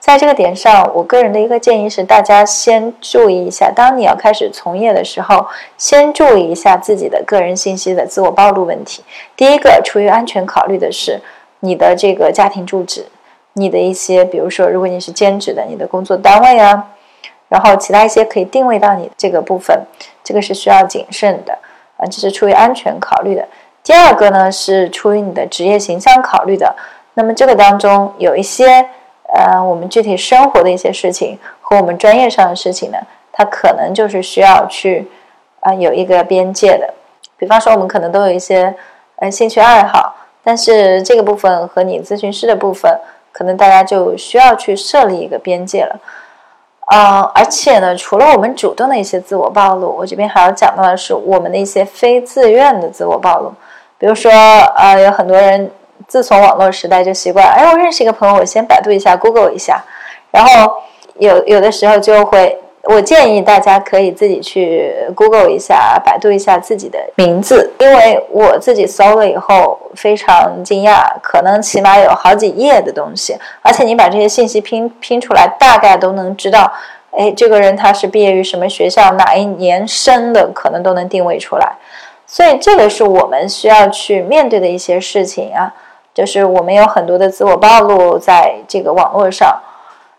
在这个点上，我个人的一个建议是，大家先注意一下，当你要开始从业的时候，先注意一下自己的个人信息的自我暴露问题。第一个，出于安全考虑的是你的这个家庭住址，你的一些，比如说，如果你是兼职的，你的工作单位啊。然后其他一些可以定位到你这个部分，这个是需要谨慎的啊，这是出于安全考虑的。第二个呢是出于你的职业形象考虑的。那么这个当中有一些呃，我们具体生活的一些事情和我们专业上的事情呢，它可能就是需要去啊有一个边界的。比方说，我们可能都有一些呃兴趣爱好，但是这个部分和你咨询师的部分，可能大家就需要去设立一个边界了。嗯，而且呢，除了我们主动的一些自我暴露，我这边还要讲到的是我们的一些非自愿的自我暴露。比如说，呃，有很多人自从网络时代就习惯，哎，我认识一个朋友，我先百度一下，Google 一下，然后有有的时候就会。我建议大家可以自己去 Google 一下、百度一下自己的名字，因为我自己搜了以后非常惊讶，可能起码有好几页的东西，而且你把这些信息拼拼出来，大概都能知道，哎，这个人他是毕业于什么学校，哪一年生的，可能都能定位出来。所以这个是我们需要去面对的一些事情啊，就是我们有很多的自我暴露在这个网络上。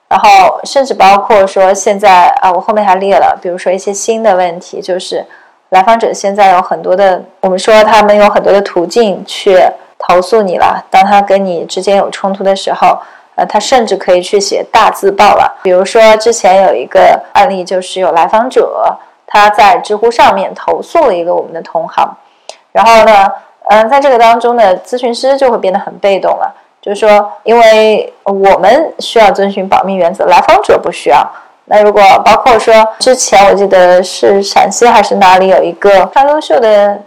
然后，甚至包括说，现在啊，我后面还列了，比如说一些新的问题，就是来访者现在有很多的，我们说他们有很多的途径去投诉你了。当他跟你之间有冲突的时候，呃，他甚至可以去写大字报了。比如说之前有一个案例，就是有来访者他在知乎上面投诉了一个我们的同行，然后呢，嗯，在这个当中呢，咨询师就会变得很被动了。就是说，因为我们需要遵循保密原则，来访者不需要。那如果包括说，之前我记得是陕西还是哪里有一个非常优秀的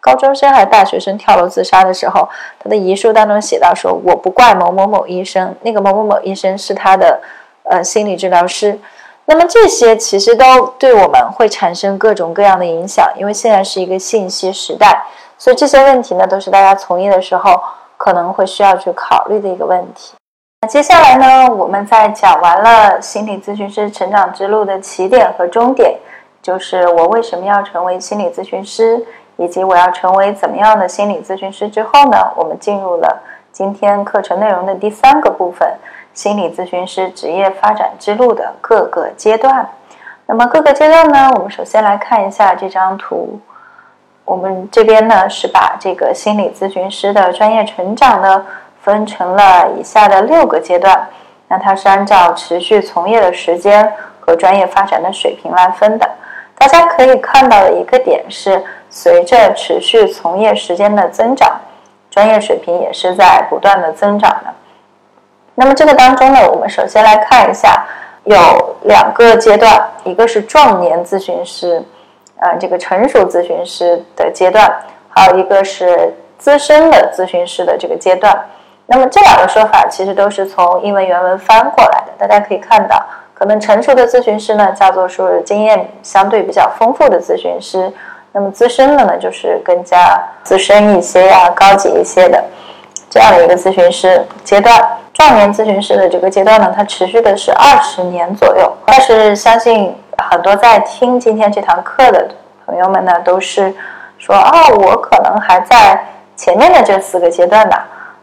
高中生还是大学生跳楼自杀的时候，他的遗书当中写到说：“我不怪某某某医生，那个某某某医生是他的呃心理治疗师。”那么这些其实都对我们会产生各种各样的影响，因为现在是一个信息时代，所以这些问题呢，都是大家从业的时候。可能会需要去考虑的一个问题。那接下来呢，我们在讲完了心理咨询师成长之路的起点和终点，就是我为什么要成为心理咨询师，以及我要成为怎么样的心理咨询师之后呢，我们进入了今天课程内容的第三个部分：心理咨询师职业发展之路的各个阶段。那么各个阶段呢，我们首先来看一下这张图。我们这边呢是把这个心理咨询师的专业成长呢分成了以下的六个阶段，那它是按照持续从业的时间和专业发展的水平来分的。大家可以看到的一个点是，随着持续从业时间的增长，专业水平也是在不断的增长的。那么这个当中呢，我们首先来看一下，有两个阶段，一个是壮年咨询师。呃，这个成熟咨询师的阶段，还有一个是资深的咨询师的这个阶段。那么这两个说法其实都是从英文原文翻过来的。大家可以看到，可能成熟的咨询师呢，叫做是经验相对比较丰富的咨询师；那么资深的呢，就是更加资深一些呀、高级一些的这样的一个咨询师阶段。壮年咨询师的这个阶段呢，它持续的是二十年左右。但是相信。很多在听今天这堂课的朋友们呢，都是说啊，我可能还在前面的这四个阶段呢。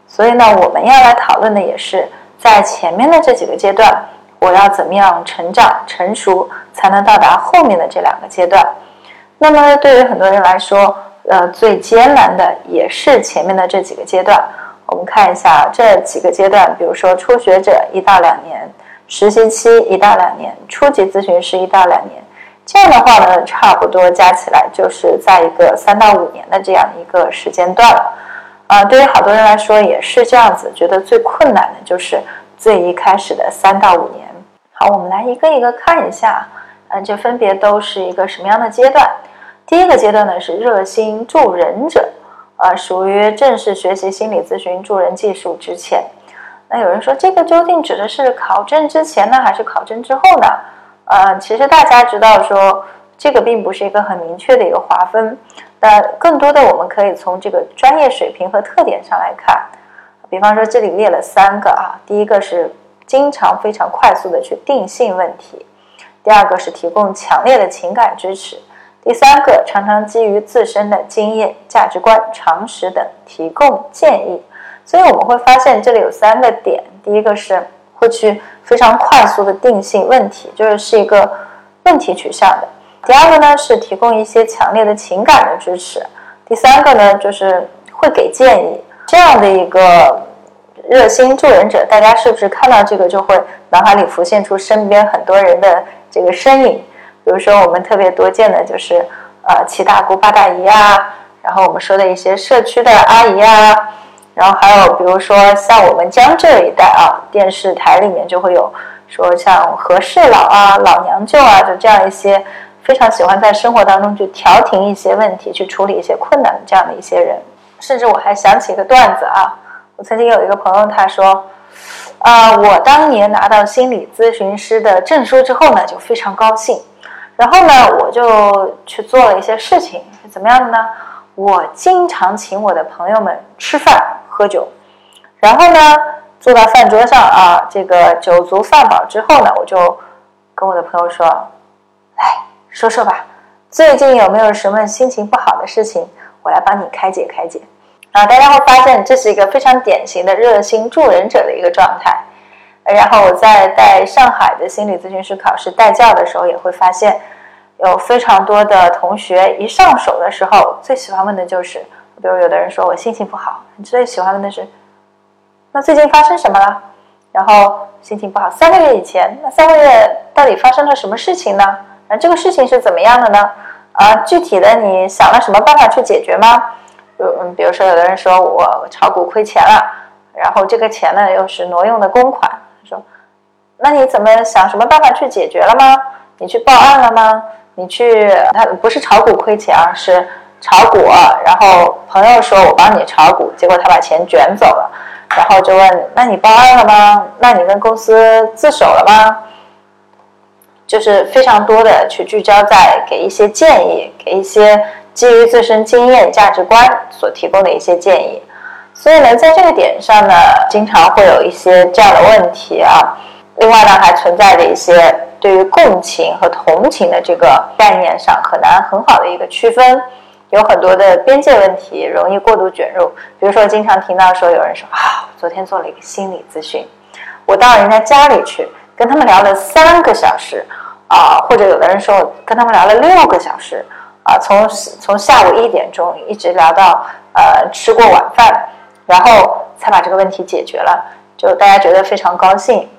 所以呢，我们要来讨论的也是在前面的这几个阶段，我要怎么样成长成熟，才能到达后面的这两个阶段。那么对于很多人来说，呃，最艰难的也是前面的这几个阶段。我们看一下这几个阶段，比如说初学者一到两年。实习期一到两年，初级咨询师一到两年，这样的话呢，差不多加起来就是在一个三到五年的这样一个时间段了。啊，对于好多人来说也是这样子，觉得最困难的就是最一开始的三到五年。好，我们来一个一个看一下，嗯，这分别都是一个什么样的阶段？第一个阶段呢是热心助人者，啊，属于正式学习心理咨询助人技术之前。那有人说，这个究竟指的是考证之前呢，还是考证之后呢？呃，其实大家知道说，这个并不是一个很明确的一个划分。那更多的，我们可以从这个专业水平和特点上来看。比方说，这里列了三个啊，第一个是经常非常快速的去定性问题；第二个是提供强烈的情感支持；第三个常常基于自身的经验、价值观、常识等提供建议。所以我们会发现这里有三个点，第一个是会去非常快速的定性问题，就是是一个问题取向的；第二个呢是提供一些强烈的情感的支持；第三个呢就是会给建议。这样的一个热心助人者，大家是不是看到这个就会脑海里浮现出身边很多人的这个身影？比如说我们特别多见的就是呃七大姑八大姨啊，然后我们说的一些社区的阿姨啊，然后还有比如说像我们江浙一带啊，电视台里面就会有说像和事佬啊、老娘舅啊，就这样一些非常喜欢在生活当中去调停一些问题、去处理一些困难的这样的一些人。甚至我还想起一个段子啊，我曾经有一个朋友他说。啊，我当年拿到心理咨询师的证书之后呢，就非常高兴。然后呢，我就去做了一些事情，是怎么样的呢？我经常请我的朋友们吃饭喝酒。然后呢，坐到饭桌上啊，这个酒足饭饱之后呢，我就跟我的朋友说：“来说说吧，最近有没有什么心情不好的事情？我来帮你开解开解。”啊，大家会发现这是一个非常典型的热心助人者的一个状态。然后我在带上海的心理咨询师考试带教的时候，也会发现有非常多的同学一上手的时候，最喜欢问的就是，比如有的人说我心情不好，你最喜欢问的是，那最近发生什么了？然后心情不好，三个月以前，那三个月到底发生了什么事情呢？那这个事情是怎么样的呢？啊，具体的你想了什么办法去解决吗？嗯，比如说有的人说我炒股亏钱了，然后这个钱呢又是挪用的公款，说，那你怎么想什么办法去解决了吗？你去报案了吗？你去他不是炒股亏钱啊，是炒股，然后朋友说我帮你炒股，结果他把钱卷走了，然后就问，那你报案了吗？那你跟公司自首了吗？就是非常多的去聚焦在给一些建议，给一些。基于自身经验、价值观所提供的一些建议，所以呢，在这个点上呢，经常会有一些这样的问题啊。另外呢，还存在着一些对于共情和同情的这个概念上很难很好的一个区分，有很多的边界问题，容易过度卷入。比如说，经常听到说有人说啊，昨天做了一个心理咨询，我到人家家里去跟他们聊了三个小时啊，或者有的人说跟他们聊了六个小时。啊，从从下午一点钟一直聊到呃吃过晚饭，然后才把这个问题解决了，就大家觉得非常高兴。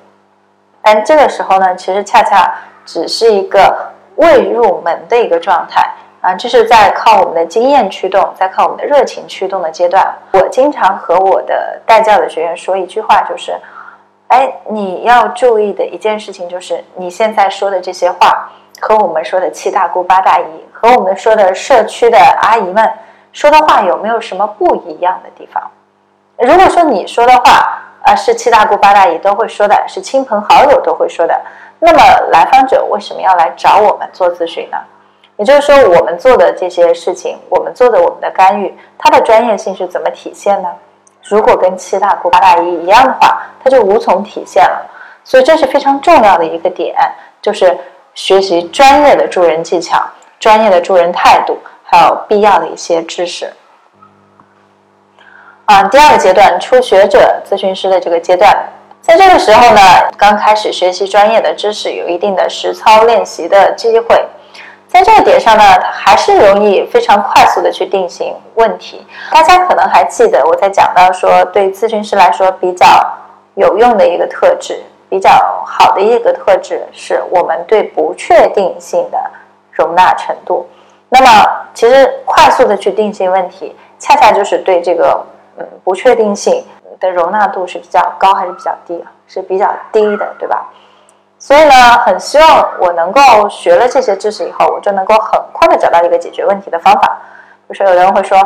但这个时候呢，其实恰恰只是一个未入门的一个状态啊，这是在靠我们的经验驱动，在靠我们的热情驱动的阶段。我经常和我的带教的学员说一句话，就是，哎，你要注意的一件事情就是，你现在说的这些话。和我们说的七大姑八大姨，和我们说的社区的阿姨们说的话有没有什么不一样的地方？如果说你说的话啊是七大姑八大姨都会说的，是亲朋好友都会说的，那么来访者为什么要来找我们做咨询呢？也就是说，我们做的这些事情，我们做的我们的干预，它的专业性是怎么体现呢？如果跟七大姑八大姨一样的话，它就无从体现了。所以这是非常重要的一个点，就是。学习专业的助人技巧、专业的助人态度，还有必要的一些知识。啊，第二个阶段，初学者咨询师的这个阶段，在这个时候呢，刚开始学习专业的知识，有一定的实操练习的机会。在这个点上呢，还是容易非常快速的去定性问题。大家可能还记得我在讲到说，对咨询师来说比较有用的一个特质。比较好的一个特质是我们对不确定性的容纳程度。那么，其实快速的去定性问题，恰恰就是对这个嗯不确定性的容纳度是比较高还是比较低？是比较低的，对吧？所以呢，很希望我能够学了这些知识以后，我就能够很快的找到一个解决问题的方法。比如说，有人会说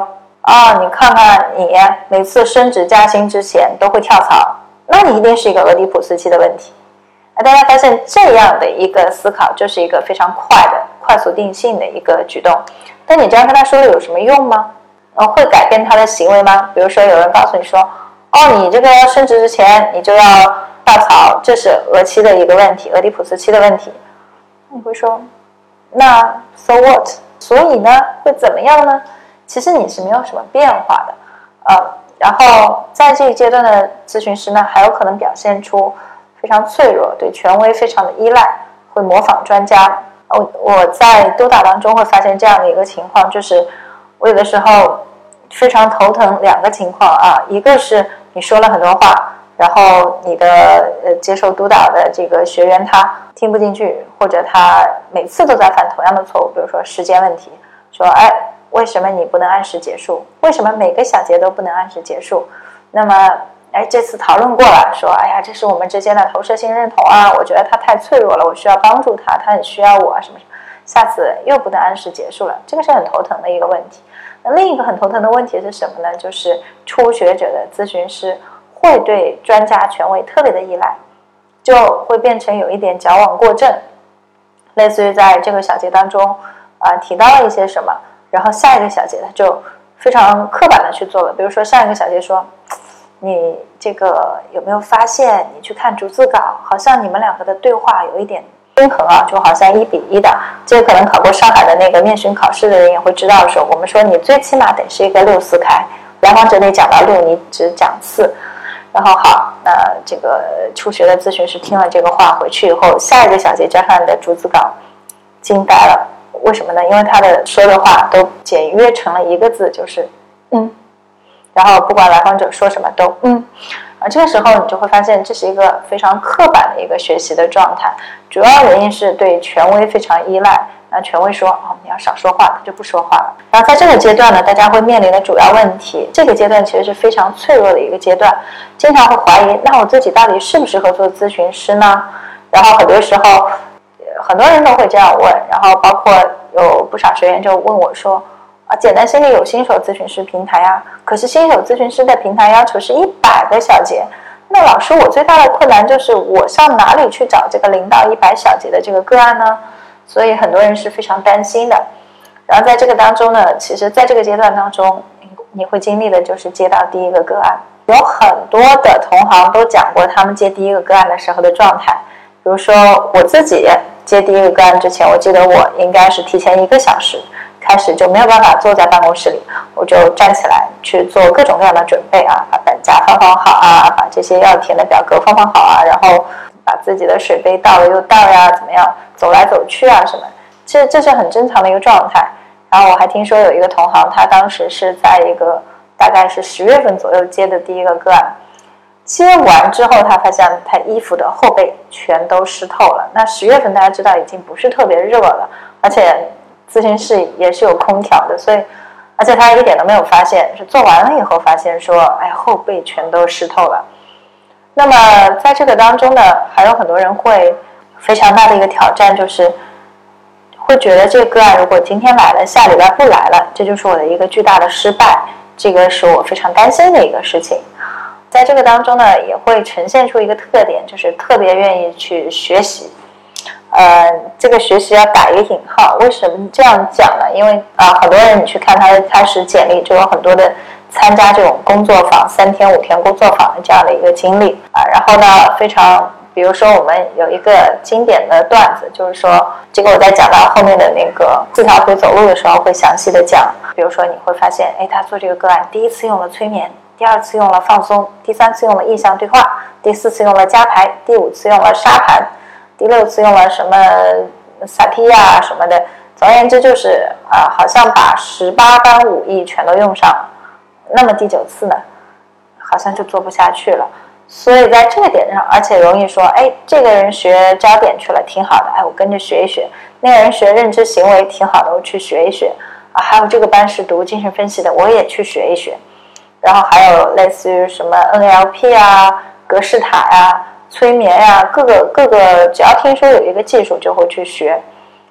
啊，你看看你每次升职加薪之前都会跳槽。那你一定是一个俄狄浦斯期的问题，啊，大家发现这样的一个思考就是一个非常快的、快速定性的一个举动。但你这样跟他说了有什么用吗？呃，会改变他的行为吗？比如说有人告诉你说，哦，你这个要升职之前你就要跳槽，这是俄期的一个问题，俄狄浦斯期的问题。你会说，那 so what？所以呢，会怎么样呢？其实你是没有什么变化的，呃。然后在这一阶段的咨询师呢，还有可能表现出非常脆弱，对权威非常的依赖，会模仿专家。我我在督导当中会发现这样的一个情况，就是我有的时候非常头疼两个情况啊，一个是你说了很多话，然后你的呃接受督导的这个学员他听不进去，或者他每次都在犯同样的错误，比如说时间问题，说哎，为什么你不能按时结束？为什么每个小节都不能按时结束？那么，哎，这次讨论过了，说哎呀，这是我们之间的投射性认同啊，我觉得他太脆弱了，我需要帮助他，他很需要我啊，什么什么，下次又不能按时结束了，这个是很头疼的一个问题。那另一个很头疼的问题是什么呢？就是初学者的咨询师会对专家权威特别的依赖，就会变成有一点矫枉过正。类似于在这个小节当中，啊提到了一些什么，然后下一个小节他就非常刻板的去做了。比如说上一个小节说，你这个有没有发现，你去看逐字稿，好像你们两个的对话有一点均衡啊，就好像一比一的。这个可能考过上海的那个面询考试的人也会知道，说我们说你最起码得是一个六四开，来访者得讲到六，你只讲四。然后好，那这个初学的咨询师听了这个话回去以后，下一个小节加上的逐字稿，惊呆了。为什么呢？因为他的说的话都简约成了一个字，就是嗯。然后不管来访者说什么都嗯。啊，这个时候你就会发现这是一个非常刻板的一个学习的状态，主要原因是对权威非常依赖。那权威说：“哦，你要少说话，他就不说话了。”然后在这个阶段呢，大家会面临的主要问题，这个阶段其实是非常脆弱的一个阶段，经常会怀疑：那我自己到底适不适合做咨询师呢？然后很多时候，很多人都会这样问。然后包括有不少学员就问我说：“啊，简单心理有新手咨询师平台呀，可是新手咨询师的平台要求是一百个小节。那老师，我最大的困难就是我上哪里去找这个零到一百小节的这个个案呢？”所以很多人是非常担心的，然后在这个当中呢，其实在这个阶段当中，你会经历的就是接到第一个个案。有很多的同行都讲过他们接第一个个案的时候的状态，比如说我自己接第一个个案之前，我记得我应该是提前一个小时开始就没有办法坐在办公室里，我就站起来去做各种各样的准备啊，把本夹放放好啊，把这些要填的表格放放好啊，然后。把自己的水杯倒了又倒呀，怎么样？走来走去啊，什么？这这是很正常的一个状态。然后我还听说有一个同行，他当时是在一个大概是十月份左右接的第一个个案，接完之后，他发现他衣服的后背全都湿透了。那十月份大家知道已经不是特别热了，而且咨询室也是有空调的，所以而且他一点都没有发现，是做完了以后发现说，哎，后背全都湿透了。那么在这个当中呢，还有很多人会非常大的一个挑战，就是会觉得这个个案如果今天来了，下礼拜不来了，这就是我的一个巨大的失败，这个是我非常担心的一个事情。在这个当中呢，也会呈现出一个特点，就是特别愿意去学习。呃，这个学习要打一个引号，为什么这样讲呢？因为啊，很多人你去看他的开始简历，就有很多的。参加这种工作坊三天五天工作坊的这样的一个经历啊，然后呢，非常，比如说我们有一个经典的段子，就是说，这个我在讲到后面的那个四条腿走路的时候会详细的讲。比如说你会发现，哎，他做这个个案，第一次用了催眠，第二次用了放松，第三次用了意向对话，第四次用了加牌，第五次用了沙盘，第六次用了什么萨提亚什么的。总而言之，就是啊，好像把十八般武艺全都用上了。那么第九次呢，好像就做不下去了，所以在这个点上，而且容易说，哎，这个人学焦点去了，挺好的，哎，我跟着学一学；那个人学认知行为，挺好的，我去学一学。啊，还有这个班是读精神分析的，我也去学一学。然后还有类似于什么 NLP 啊、格式塔呀、催眠呀，各个各个，只要听说有一个技术，就会去学。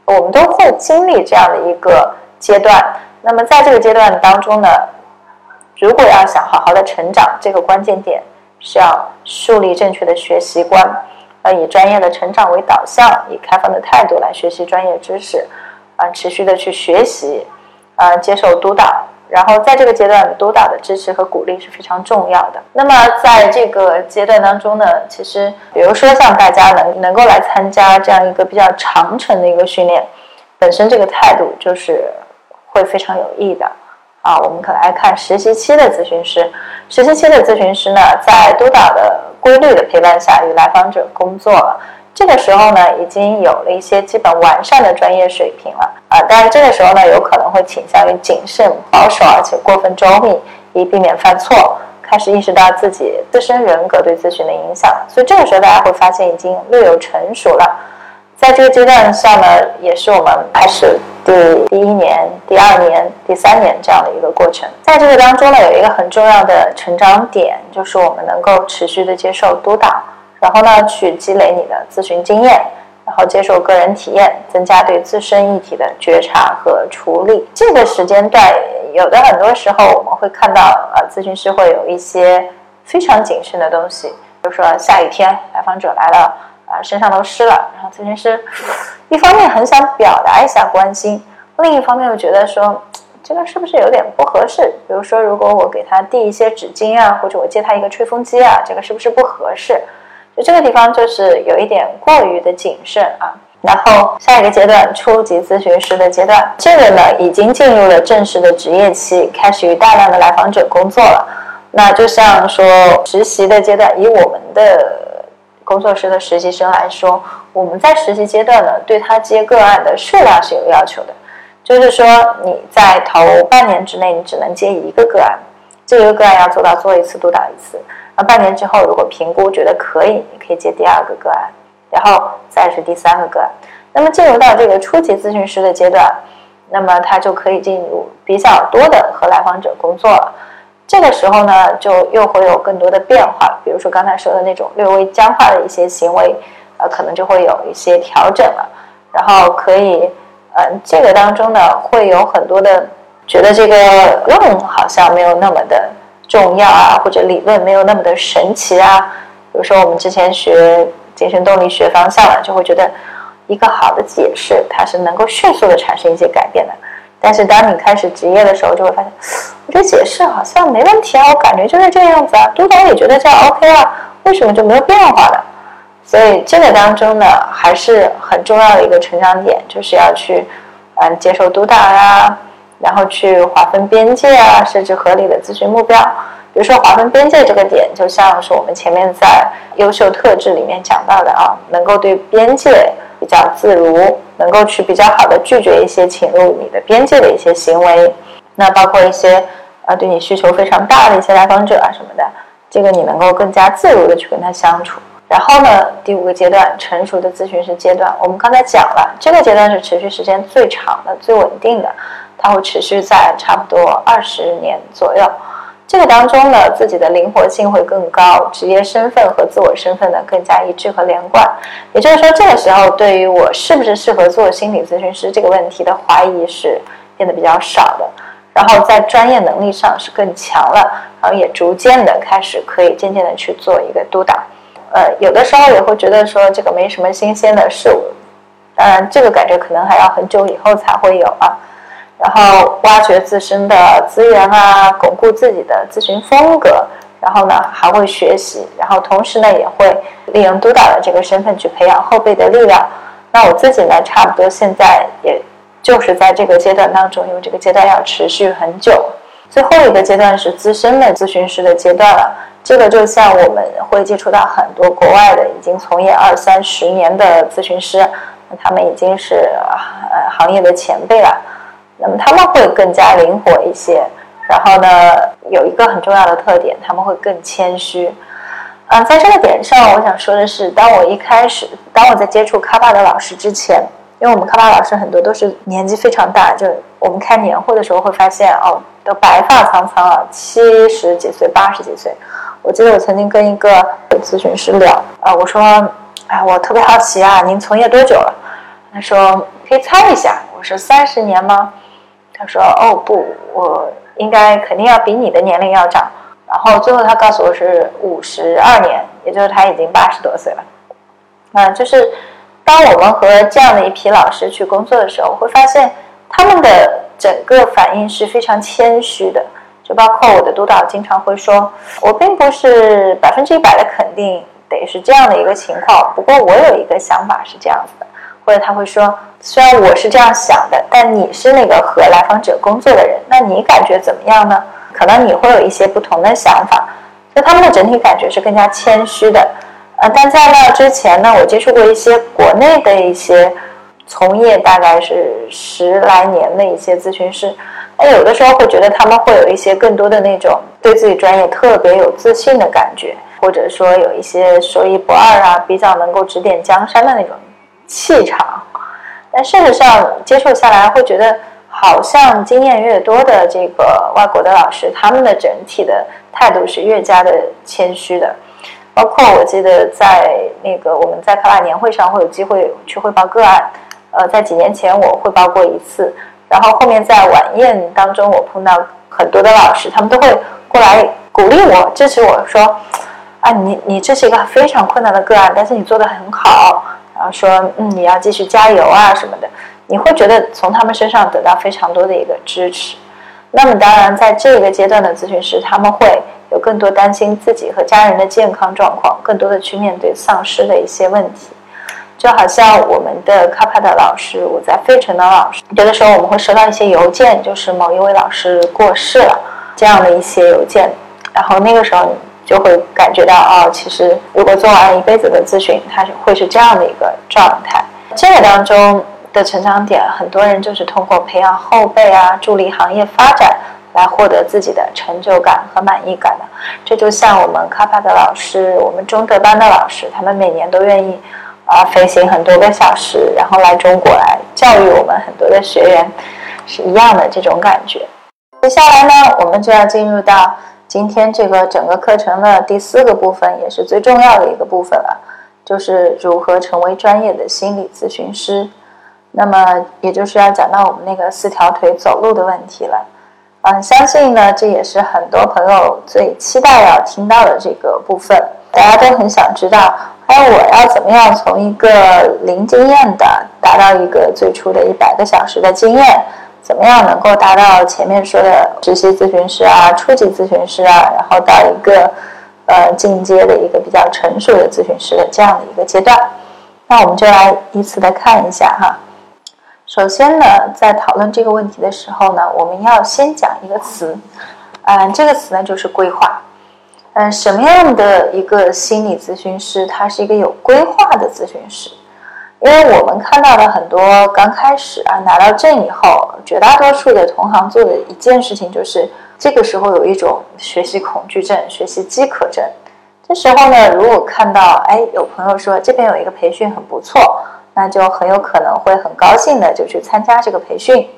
我们都会经历这样的一个阶段。那么在这个阶段当中呢？如果要想好好的成长，这个关键点是要树立正确的学习观，呃，以专业的成长为导向，以开放的态度来学习专业知识，啊，持续的去学习，啊，接受督导，然后在这个阶段，督导的支持和鼓励是非常重要的。那么在这个阶段当中呢，其实比如说像大家能能够来参加这样一个比较长程的一个训练，本身这个态度就是会非常有益的。啊，我们可来看实习期的咨询师。实习期的咨询师呢，在督导的规律的陪伴下，与来访者工作了。这个时候呢，已经有了一些基本完善的专业水平了。啊，但是这个时候呢，有可能会倾向于谨慎、保守，而且过分周密，以避免犯错。开始意识到自己自身人格对咨询的影响，所以这个时候大家会发现已经略有成熟了。在这个阶段上呢，也是我们开始第第一年、第二年、第三年这样的一个过程。在这个当中呢，有一个很重要的成长点，就是我们能够持续的接受督导，然后呢，去积累你的咨询经验。然后接受个人体验，增加对自身议题的觉察和处理。这个时间段，有的很多时候我们会看到，呃，咨询师会有一些非常谨慎的东西，比如说下雨天，来访者来了，啊，身上都湿了，然后咨询师一方面很想表达一下关心，另一方面又觉得说，这个是不是有点不合适？比如说，如果我给他递一些纸巾啊，或者我借他一个吹风机啊，这个是不是不合适？就这个地方就是有一点过于的谨慎啊，然后下一个阶段初级咨询师的阶段，这个呢已经进入了正式的职业期，开始与大量的来访者工作了。那就像说实习的阶段，以我们的工作室的实习生来说，我们在实习阶段呢，对他接个案的数量是有要求的，就是说你在头半年之内，你只能接一个个案，这个个案要做到做一次督导一次。那半年之后，如果评估觉得可以，你可以接第二个个案，然后再是第三个个案。那么进入到这个初级咨询师的阶段，那么他就可以进入比较多的和来访者工作了。这个时候呢，就又会有更多的变化，比如说刚才说的那种略微僵化的一些行为，呃，可能就会有一些调整了。然后可以，嗯，这个当中呢，会有很多的觉得这个用好像没有那么的。重要啊，或者理论没有那么的神奇啊。比如说，我们之前学精神动力学方向了，就会觉得一个好的解释，它是能够迅速的产生一些改变的。但是当你开始职业的时候，就会发现，我这解释好像没问题啊，我感觉就是这样子啊，督导也觉得这样 OK 啊，为什么就没有变化呢？所以这个当中呢，还是很重要的一个成长点，就是要去嗯接受督导呀。然后去划分边界啊，设置合理的咨询目标。比如说划分边界这个点，就像是我们前面在优秀特质里面讲到的啊，能够对边界比较自如，能够去比较好的拒绝一些侵入你的边界的一些行为。那包括一些呃对你需求非常大的一些来访者啊什么的，这个你能够更加自如的去跟他相处。然后呢，第五个阶段，成熟的咨询师阶段，我们刚才讲了，这个阶段是持续时间最长的、最稳定的。它会持续在差不多二十年左右，这个当中呢，自己的灵活性会更高，职业身份和自我身份呢更加一致和连贯。也就是说，这个时候对于我是不是适合做心理咨询师这个问题的怀疑是变得比较少的，然后在专业能力上是更强了，然后也逐渐的开始可以渐渐的去做一个督导。呃，有的时候也会觉得说这个没什么新鲜的事物，当然这个感觉可能还要很久以后才会有啊。然后挖掘自身的资源啊，巩固自己的咨询风格，然后呢还会学习，然后同时呢也会利用督导的这个身份去培养后辈的力量。那我自己呢，差不多现在也就是在这个阶段当中，因为这个阶段要持续很久。最后一个阶段是资深的咨询师的阶段了，这个就像我们会接触到很多国外的已经从业二三十年的咨询师，他们已经是呃行业的前辈了。那么他们会更加灵活一些，然后呢，有一个很重要的特点，他们会更谦虚。啊，在这个点上，我想说的是，当我一开始，当我在接触卡巴的老师之前，因为我们卡巴老师很多都是年纪非常大，就我们开年会的时候会发现，哦，都白发苍苍了，七十几岁、八十几岁。我记得我曾经跟一个咨询师聊，啊，我说，哎，我特别好奇啊，您从业多久了？他说，可以猜一下。我说三十年吗？他说：“哦不，我应该肯定要比你的年龄要长。”然后最后他告诉我是五十二年，也就是他已经八十多岁了。啊，就是当我们和这样的一批老师去工作的时候，会发现他们的整个反应是非常谦虚的。就包括我的督导经常会说：“我并不是百分之一百的肯定得是这样的一个情况，不过我有一个想法是这样子的。”或者他会说。虽然我是这样想的，但你是那个和来访者工作的人，那你感觉怎么样呢？可能你会有一些不同的想法。所以他们的整体感觉是更加谦虚的，呃，但在那之前呢，我接触过一些国内的一些从业大概是十来年的一些咨询师，那有的时候会觉得他们会有一些更多的那种对自己专业特别有自信的感觉，或者说有一些说一不二啊，比较能够指点江山的那种。气场。但事实上，接触下来会觉得，好像经验越多的这个外国的老师，他们的整体的态度是越加的谦虚的。包括我记得在那个我们在卡拉年会上会有机会去汇报个案，呃，在几年前我汇报过一次，然后后面在晚宴当中我碰到很多的老师，他们都会过来鼓励我、支持我说，啊，你你这是一个非常困难的个案，但是你做的很好。然后说，嗯，你要继续加油啊什么的，你会觉得从他们身上得到非常多的一个支持。那么当然，在这个阶段的咨询师，他们会有更多担心自己和家人的健康状况，更多的去面对丧失的一些问题。就好像我们的卡帕的老师，我在费城的老师，有的时候我们会收到一些邮件，就是某一位老师过世了这样的一些邮件，然后那个时候。就会感觉到哦，其实如果做完一辈子的咨询，它是会是这样的一个状态。这个当中的成长点，很多人就是通过培养后辈啊，助力行业发展，来获得自己的成就感和满意感的。这就像我们卡帕的老师，我们中德班的老师，他们每年都愿意啊飞行很多个小时，然后来中国来教育我们很多的学员，是一样的这种感觉。接下来呢，我们就要进入到。今天这个整个课程的第四个部分，也是最重要的一个部分了，就是如何成为专业的心理咨询师。那么，也就是要讲到我们那个四条腿走路的问题了。嗯，相信呢，这也是很多朋友最期待要听到的这个部分。大家都很想知道，哎，我要怎么样从一个零经验的，达到一个最初的一百个小时的经验？怎么样能够达到前面说的实习咨询师啊、初级咨询师啊，然后到一个呃进阶的一个比较成熟的咨询师的这样的一个阶段？那我们就来依次的看一下哈。首先呢，在讨论这个问题的时候呢，我们要先讲一个词，嗯，这个词呢就是规划。嗯，什么样的一个心理咨询师，他是一个有规划的咨询师？因为我们看到了很多刚开始啊拿到证以后，绝大多数的同行做的一件事情就是，这个时候有一种学习恐惧症、学习饥渴症。这时候呢，如果看到哎有朋友说这边有一个培训很不错，那就很有可能会很高兴的就去参加这个培训。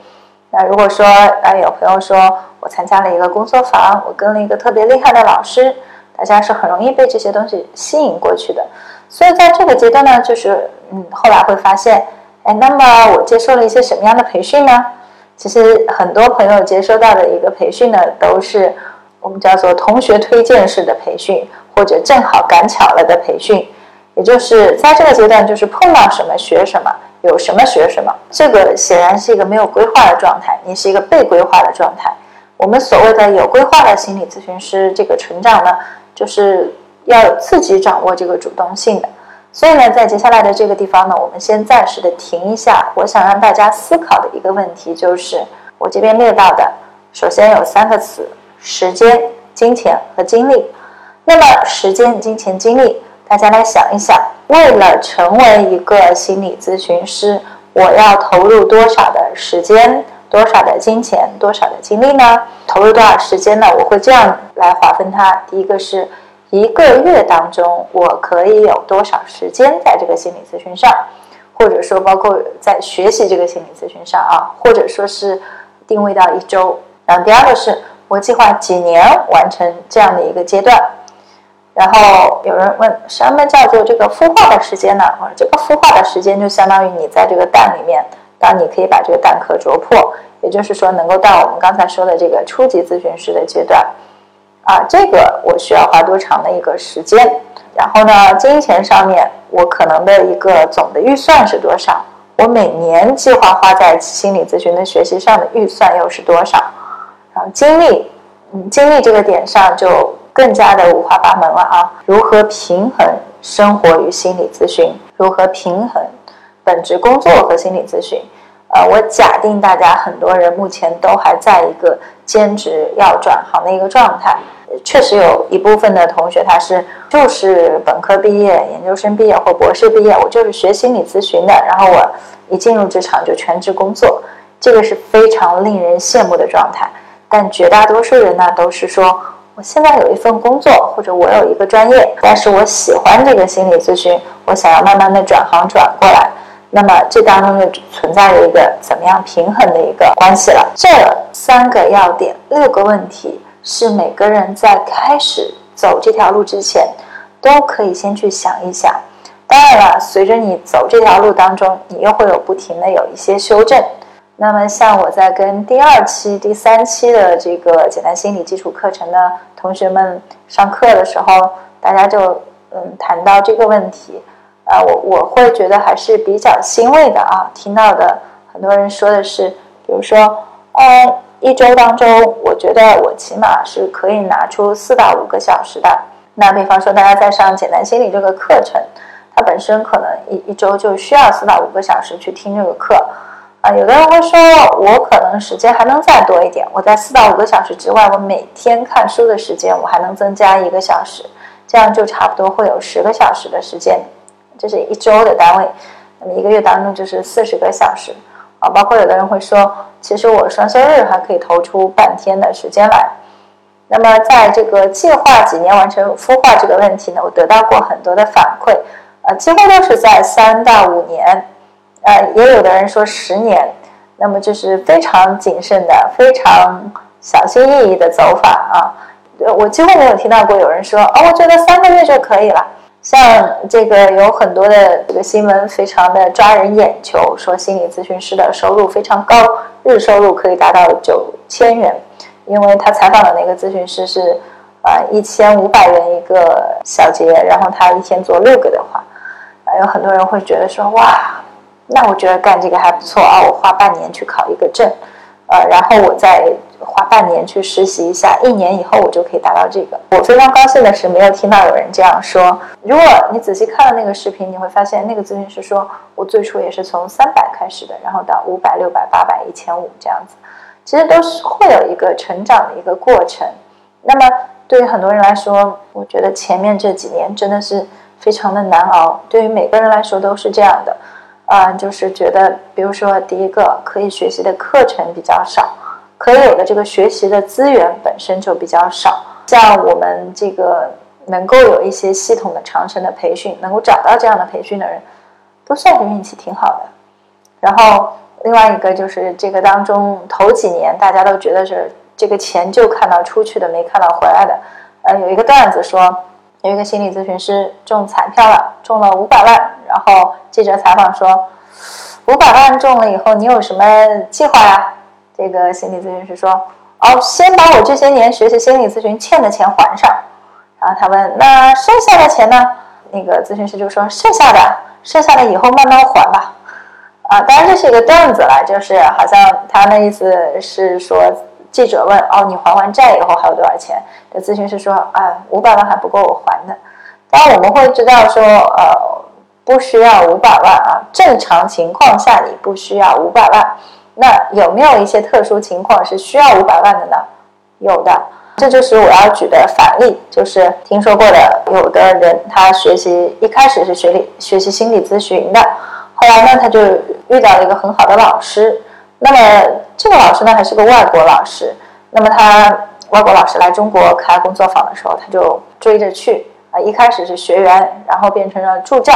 那如果说哎有朋友说我参加了一个工作坊，我跟了一个特别厉害的老师，大家是很容易被这些东西吸引过去的。所以在这个阶段呢，就是嗯，后来会发现，哎，那么我接受了一些什么样的培训呢？其实很多朋友接收到的一个培训呢，都是我们叫做同学推荐式的培训，或者正好赶巧了的培训。也就是在这个阶段，就是碰到什么学什么，有什么学什么。这个显然是一个没有规划的状态，你是一个被规划的状态。我们所谓的有规划的心理咨询师，这个成长呢，就是。要自己掌握这个主动性的，所以呢，在接下来的这个地方呢，我们先暂时的停一下。我想让大家思考的一个问题就是，我这边列到的，首先有三个词：时间、金钱和精力。那么，时间、金钱、精力，大家来想一想，为了成为一个心理咨询师，我要投入多少的时间、多少的金钱、多少的精力呢？投入多少时间呢？我会这样来划分它：第一个是。一个月当中，我可以有多少时间在这个心理咨询上，或者说包括在学习这个心理咨询上啊，或者说是定位到一周。然后第二个是我计划几年完成这样的一个阶段。然后有人问什么叫做这个孵化的时间呢？我说这个孵化的时间就相当于你在这个蛋里面，当你可以把这个蛋壳啄破，也就是说能够到我们刚才说的这个初级咨询师的阶段。啊，这个我需要花多长的一个时间？然后呢，金钱上面我可能的一个总的预算是多少？我每年计划花在心理咨询的学习上的预算又是多少？然后精力，嗯，精力这个点上就更加的五花八门了啊！如何平衡生活与心理咨询？如何平衡本职工作和心理咨询？呃，我假定大家很多人目前都还在一个兼职要转行的一个状态。确实有一部分的同学，他是就是本科毕业、研究生毕业或博士毕业，我就是学心理咨询的，然后我一进入职场就全职工作，这个是非常令人羡慕的状态。但绝大多数人呢，都是说我现在有一份工作，或者我有一个专业，但是我喜欢这个心理咨询，我想要慢慢的转行转过来。那么这当中就存在着一个怎么样平衡的一个关系了。这三个要点，六个问题，是每个人在开始走这条路之前，都可以先去想一想。当然了，随着你走这条路当中，你又会有不停的有一些修正。那么，像我在跟第二期、第三期的这个简单心理基础课程的同学们上课的时候，大家就嗯谈到这个问题，啊，我我会觉得还是比较欣慰的啊。听到的很多人说的是，比如说，嗯，一周当中，我觉得我起码是可以拿出四到五个小时的。那比方说，大家在上简单心理这个课程。它本身可能一一周就需要四到五个小时去听这个课，啊，有的人会说，我可能时间还能再多一点，我在四到五个小时之外，我每天看书的时间我还能增加一个小时，这样就差不多会有十个小时的时间，这是一周的单位，那么一个月当中就是四十个小时，啊，包括有的人会说，其实我双休日还可以投出半天的时间来，那么在这个计划几年完成孵化这个问题呢，我得到过很多的反馈。呃，几乎都是在三到五年，呃，也有的人说十年，那么就是非常谨慎的、非常小心翼翼的走法啊。我几乎没有听到过有人说，哦，我觉得三个月就可以了。像这个有很多的这个新闻，非常的抓人眼球，说心理咨询师的收入非常高，日收入可以达到九千元，因为他采访的那个咨询师是啊一千五百元一个小节，然后他一天做六个的话。有很多人会觉得说哇，那我觉得干这个还不错啊，我花半年去考一个证，呃，然后我再花半年去实习一下，一年以后我就可以达到这个。我非常高兴的是，没有听到有人这样说。如果你仔细看了那个视频，你会发现那个咨询师说我最初也是从三百开始的，然后到五百、六百、八百、一千五这样子，其实都是会有一个成长的一个过程。那么对于很多人来说，我觉得前面这几年真的是。非常的难熬，对于每个人来说都是这样的，啊，就是觉得，比如说第一个可以学习的课程比较少，可有的这个学习的资源本身就比较少，像我们这个能够有一些系统的长程的培训，能够找到这样的培训的人，都算是运气挺好的。然后另外一个就是这个当中头几年大家都觉得是这个钱就看到出去的，没看到回来的，呃，有一个段子说。有一个心理咨询师中彩票了，中了五百万。然后记者采访说：“五百万中了以后，你有什么计划呀？”这个心理咨询师说：“哦，先把我这些年学习心理咨询欠的钱还上。”然后他问：“那剩下的钱呢？”那个咨询师就说：“剩下的，剩下的以后慢慢还吧。”啊，当然这是一个段子了，就是好像他那意思是说。记者问：“哦，你还完债以后还有多少钱？”这咨询师说：“啊，五百万还不够我还的。”当然我们会知道说，呃，不需要五百万啊。正常情况下你不需要五百万。那有没有一些特殊情况是需要五百万的呢？有的，这就是我要举的反例，就是听说过的，有的人他学习一开始是学理学习心理咨询的，后来呢他就遇到了一个很好的老师。那么这个老师呢，还是个外国老师。那么他外国老师来中国开工作坊的时候，他就追着去啊。一开始是学员，然后变成了助教。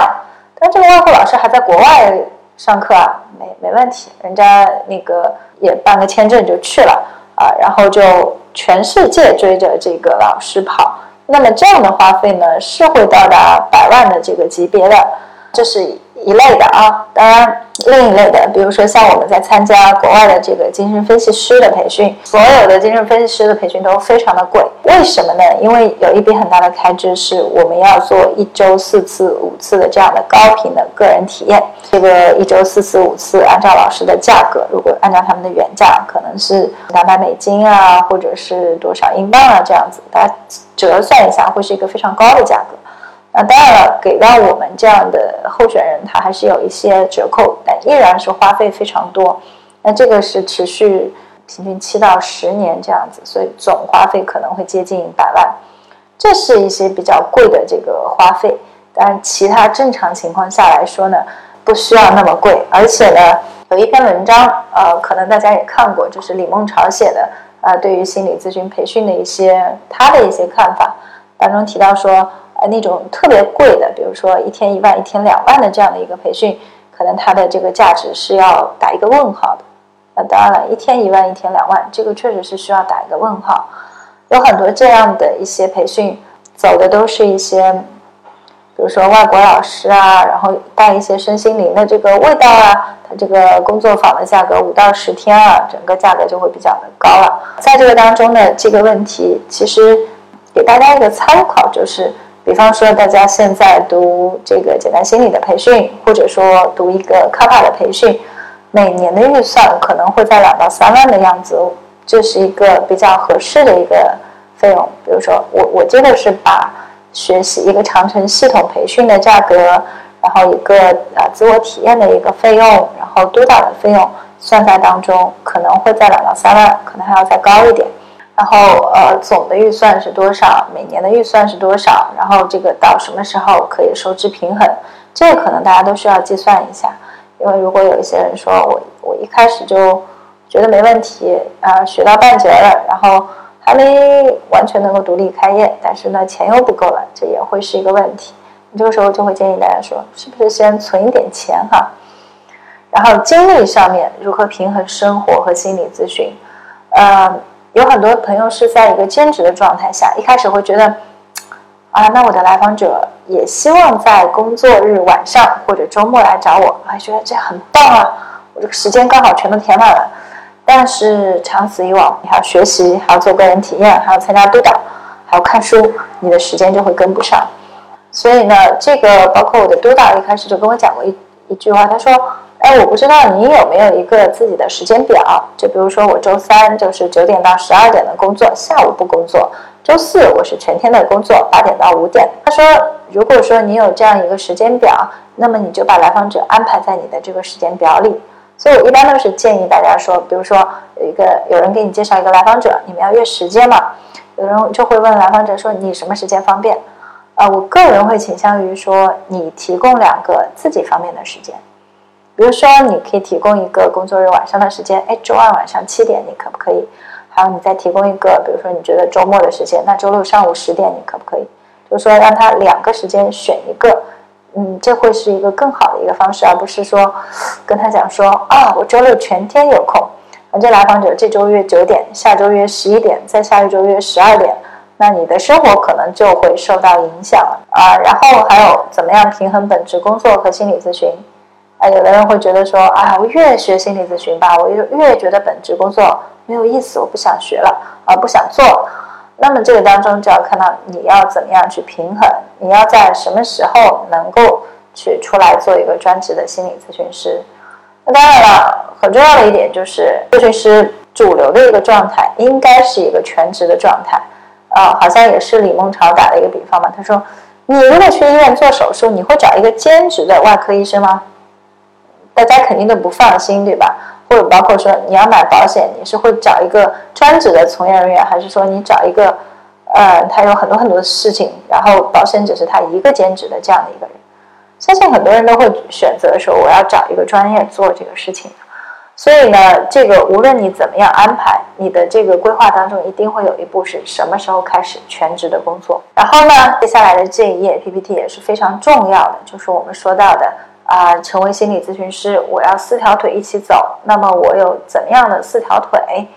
但这个外国老师还在国外上课啊，没没问题，人家那个也办个签证就去了啊。然后就全世界追着这个老师跑。那么这样的花费呢，是会到达百万的这个级别的，这是。一类的啊，当然另一类的，比如说像我们在参加国外的这个精神分析师的培训，所有的精神分析师的培训都非常的贵，为什么呢？因为有一笔很大的开支是我们要做一周四次、五次的这样的高频的个人体验。这个一周四次、五次，按照老师的价格，如果按照他们的原价，可能是两百美金啊，或者是多少英镑啊这样子，大家折算一下，会是一个非常高的价格。那当然了，给到我们这样的候选人，他还是有一些折扣，但依然是花费非常多。那这个是持续平均七到十年这样子，所以总花费可能会接近百万。这是一些比较贵的这个花费，但其他正常情况下来说呢，不需要那么贵。而且呢，有一篇文章，呃，可能大家也看过，就是李梦潮写的，呃，对于心理咨询培训的一些他的一些看法，当中提到说。呃，那种特别贵的，比如说一天一万、一天两万的这样的一个培训，可能它的这个价值是要打一个问号的。那当然了，一天一万，一天两万，这个确实是需要打一个问号。有很多这样的一些培训，走的都是一些，比如说外国老师啊，然后带一些身心灵的这个味道啊，它这个工作坊的价格五到十天啊，整个价格就会比较的高了。在这个当中呢，这个问题其实给大家一个参考，就是比方说大家现在读这个简单心理的培训，或者说读一个卡帕的培训。每年的预算可能会在两到三万的样子，这是一个比较合适的一个费用。比如说，我我记得是把学习一个长城系统培训的价格，然后一个呃自我体验的一个费用，然后督导的费用算在当中，可能会在两到三万，可能还要再高一点。然后呃总的预算是多少？每年的预算是多少？然后这个到什么时候可以收支平衡？这个可能大家都需要计算一下。因为如果有一些人说我我一开始就觉得没问题啊，学到半截了，然后还没完全能够独立开业，但是呢钱又不够了，这也会是一个问题。你这个时候就会建议大家说，是不是先存一点钱哈？然后精力上面如何平衡生活和心理咨询？呃，有很多朋友是在一个兼职的状态下，一开始会觉得。啊，那我的来访者也希望在工作日晚上或者周末来找我，还觉得这很棒啊！我这个时间刚好全都填满了。但是长此以往，你还要学习，还要做个人体验，还要参加督导，还要看书，你的时间就会跟不上。所以呢，这个包括我的督导一开始就跟我讲过一一句话，他说：“哎，我不知道你有没有一个自己的时间表？就比如说我周三就是九点到十二点的工作，下午不工作。”周四我是全天的工作，八点到五点。他说，如果说你有这样一个时间表，那么你就把来访者安排在你的这个时间表里。所以我一般都是建议大家说，比如说有一个有人给你介绍一个来访者，你们要约时间嘛？有人就会问来访者说，你什么时间方便？啊，我个人会倾向于说，你提供两个自己方便的时间，比如说你可以提供一个工作日晚上的时间，哎，周二晚上七点，你可不可以？还有你再提供一个，比如说你觉得周末的时间，那周六上午十点你可不可以？就是说让他两个时间选一个，嗯，这会是一个更好的一个方式，而不是说跟他讲说啊，我周六全天有空，反正来访者这周约九点，下周约十一点，再下一周约十二点，那你的生活可能就会受到影响了啊。然后还有怎么样平衡本职工作和心理咨询？啊，有的人会觉得说啊，我越学心理咨询吧，我就越觉得本职工作。没有意思，我不想学了，啊，不想做。那么这个当中就要看到你要怎么样去平衡，你要在什么时候能够去出来做一个专职的心理咨询师。那当然了，很重要的一点就是咨询师主流的一个状态应该是一个全职的状态。啊，好像也是李梦潮打了一个比方嘛，他说：“你如果去医院做手术，你会找一个兼职的外科医生吗？”大家肯定都不放心，对吧？或者包括说你要买保险，你是会找一个专职的从业人员，还是说你找一个，呃，他有很多很多的事情，然后保险只是他一个兼职的这样的一个人？相信很多人都会选择说我要找一个专业做这个事情。所以呢，这个无论你怎么样安排，你的这个规划当中一定会有一步是什么时候开始全职的工作。然后呢，接下来的这一页 PPT 也是非常重要的，就是我们说到的。啊，成为心理咨询师，我要四条腿一起走。那么我有怎样的四条腿？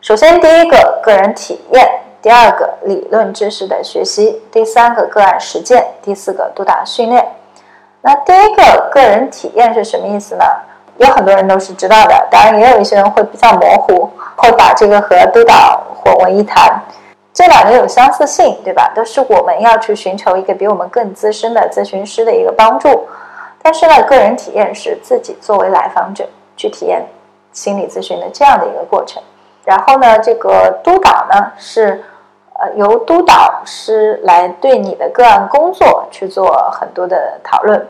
首先，第一个个人体验；第二个理论知识的学习；第三个个案实践；第四个督导训练。那第一个个人体验是什么意思呢？有很多人都是知道的，当然也有一些人会比较模糊，会把这个和督导混为一谈。这两个有相似性，对吧？都是我们要去寻求一个比我们更资深的咨询师的一个帮助。但是呢，个人体验是自己作为来访者去体验心理咨询的这样的一个过程。然后呢，这个督导呢是呃由督导师来对你的个案工作去做很多的讨论。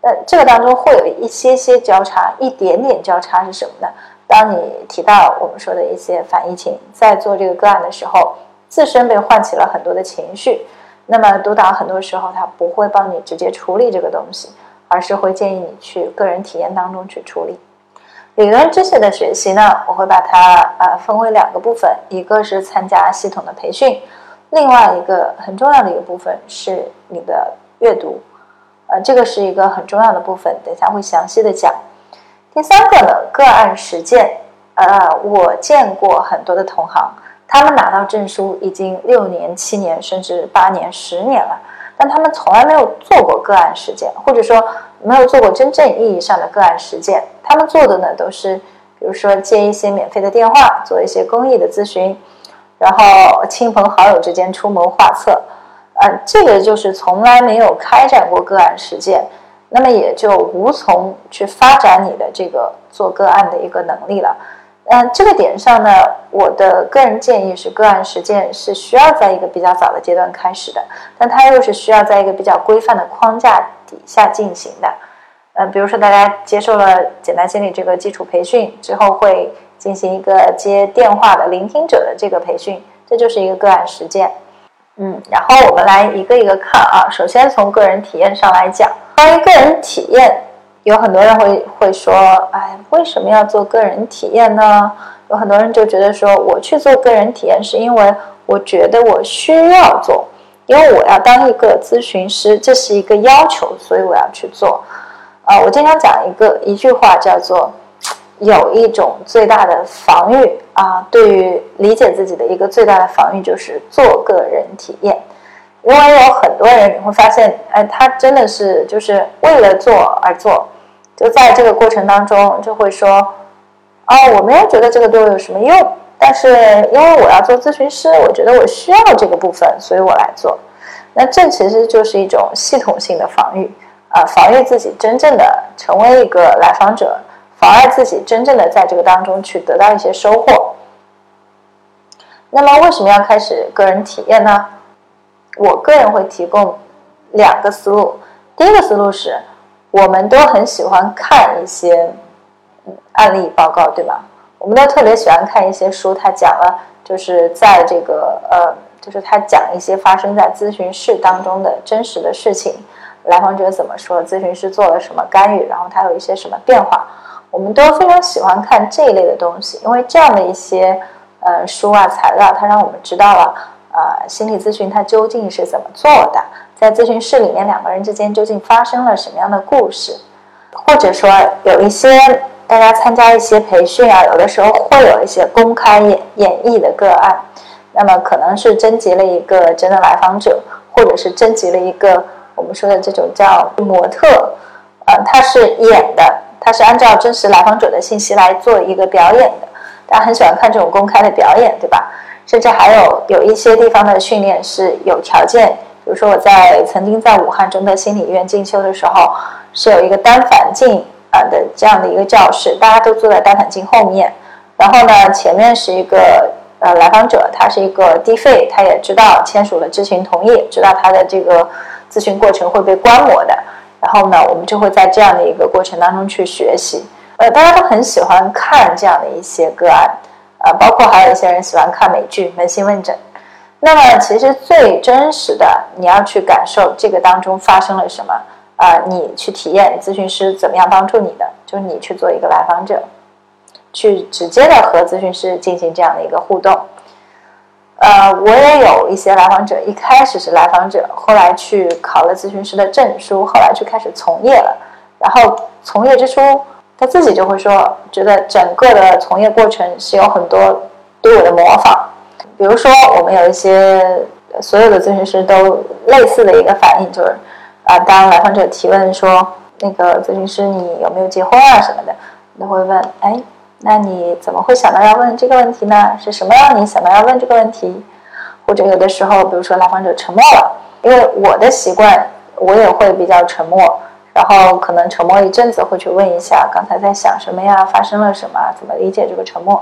那这个当中会有一些些交叉，一点点交叉是什么呢？当你提到我们说的一些反疫情，在做这个个案的时候，自身被唤起了很多的情绪，那么督导很多时候他不会帮你直接处理这个东西。而是会建议你去个人体验当中去处理理论知识的学习呢，我会把它呃分为两个部分，一个是参加系统的培训，另外一个很重要的一个部分是你的阅读呃，这个是一个很重要的部分，等下会详细的讲。第三个呢，个案实践。呃，我见过很多的同行，他们拿到证书已经六年、七年，甚至八年、十年了，但他们从来没有做过个案实践，或者说没有做过真正意义上的个案实践。他们做的呢，都是比如说接一些免费的电话，做一些公益的咨询，然后亲朋好友之间出谋划策。嗯，这个就是从来没有开展过个案实践，那么也就无从去发展你的这个做个案的一个能力了。嗯，这个点上呢，我的个人建议是，个案实践是需要在一个比较早的阶段开始的，但它又是需要在一个比较规范的框架底下进行的。嗯，比如说大家接受了简单心理这个基础培训之后，会进行一个接电话的聆听者的这个培训，这就是一个个案实践。嗯，然后我们来一个一个看啊，首先从个人体验上来讲，关于个人体验。有很多人会会说，哎，为什么要做个人体验呢？有很多人就觉得说，我去做个人体验是因为我觉得我需要做，因为我要当一个咨询师，这是一个要求，所以我要去做。啊，我经常讲一个一句话，叫做有一种最大的防御啊，对于理解自己的一个最大的防御就是做个人体验。因为有很多人你会发现，哎，他真的是就是为了做而做。就在这个过程当中，就会说，哦，我没有觉得这个对我有什么用，但是因为我要做咨询师，我觉得我需要这个部分，所以我来做。那这其实就是一种系统性的防御，啊，防御自己真正的成为一个来访者，妨碍自己真正的在这个当中去得到一些收获。那么为什么要开始个人体验呢？我个人会提供两个思路，第一个思路是。我们都很喜欢看一些案例报告，对吧？我们都特别喜欢看一些书，他讲了，就是在这个呃，就是他讲一些发生在咨询室当中的真实的事情，来访者怎么说，咨询师做了什么干预，然后他有一些什么变化，我们都非常喜欢看这一类的东西，因为这样的一些呃书啊材料，它让我们知道了呃心理咨询它究竟是怎么做的。在咨询室里面，两个人之间究竟发生了什么样的故事？或者说，有一些大家参加一些培训啊，有的时候会有一些公开演演绎的个案，那么可能是征集了一个真的来访者，或者是征集了一个我们说的这种叫模特，呃，他是演的，他是按照真实来访者的信息来做一个表演的。大家很喜欢看这种公开的表演，对吧？甚至还有有一些地方的训练是有条件。比如说，我在曾经在武汉中德心理医院进修的时候，是有一个单反镜啊的这样的一个教室，大家都坐在单反镜后面，然后呢，前面是一个呃来访者，他是一个低费，他也知道签署了知情同意，知道他的这个咨询过程会被观摩的，然后呢，我们就会在这样的一个过程当中去学习，呃，大家都很喜欢看这样的一些个案，呃，包括还有一些人喜欢看美剧《扪心问诊》。那么，其实最真实的，你要去感受这个当中发生了什么啊？你去体验咨询师怎么样帮助你的，就是你去做一个来访者，去直接的和咨询师进行这样的一个互动。呃，我也有一些来访者，一开始是来访者，后来去考了咨询师的证书，后来就开始从业了。然后从业之初，他自己就会说，觉得整个的从业过程是有很多对我的模仿。比如说，我们有一些所有的咨询师都类似的一个反应，就是啊，当来访者提问说，那个咨询师你有没有结婚啊什么的，都会问，哎，那你怎么会想到要问这个问题呢？是什么让你想到要问这个问题？或者有的时候，比如说来访者沉默了，因为我的习惯，我也会比较沉默，然后可能沉默一阵子，会去问一下刚才在想什么呀，发生了什么，怎么理解这个沉默。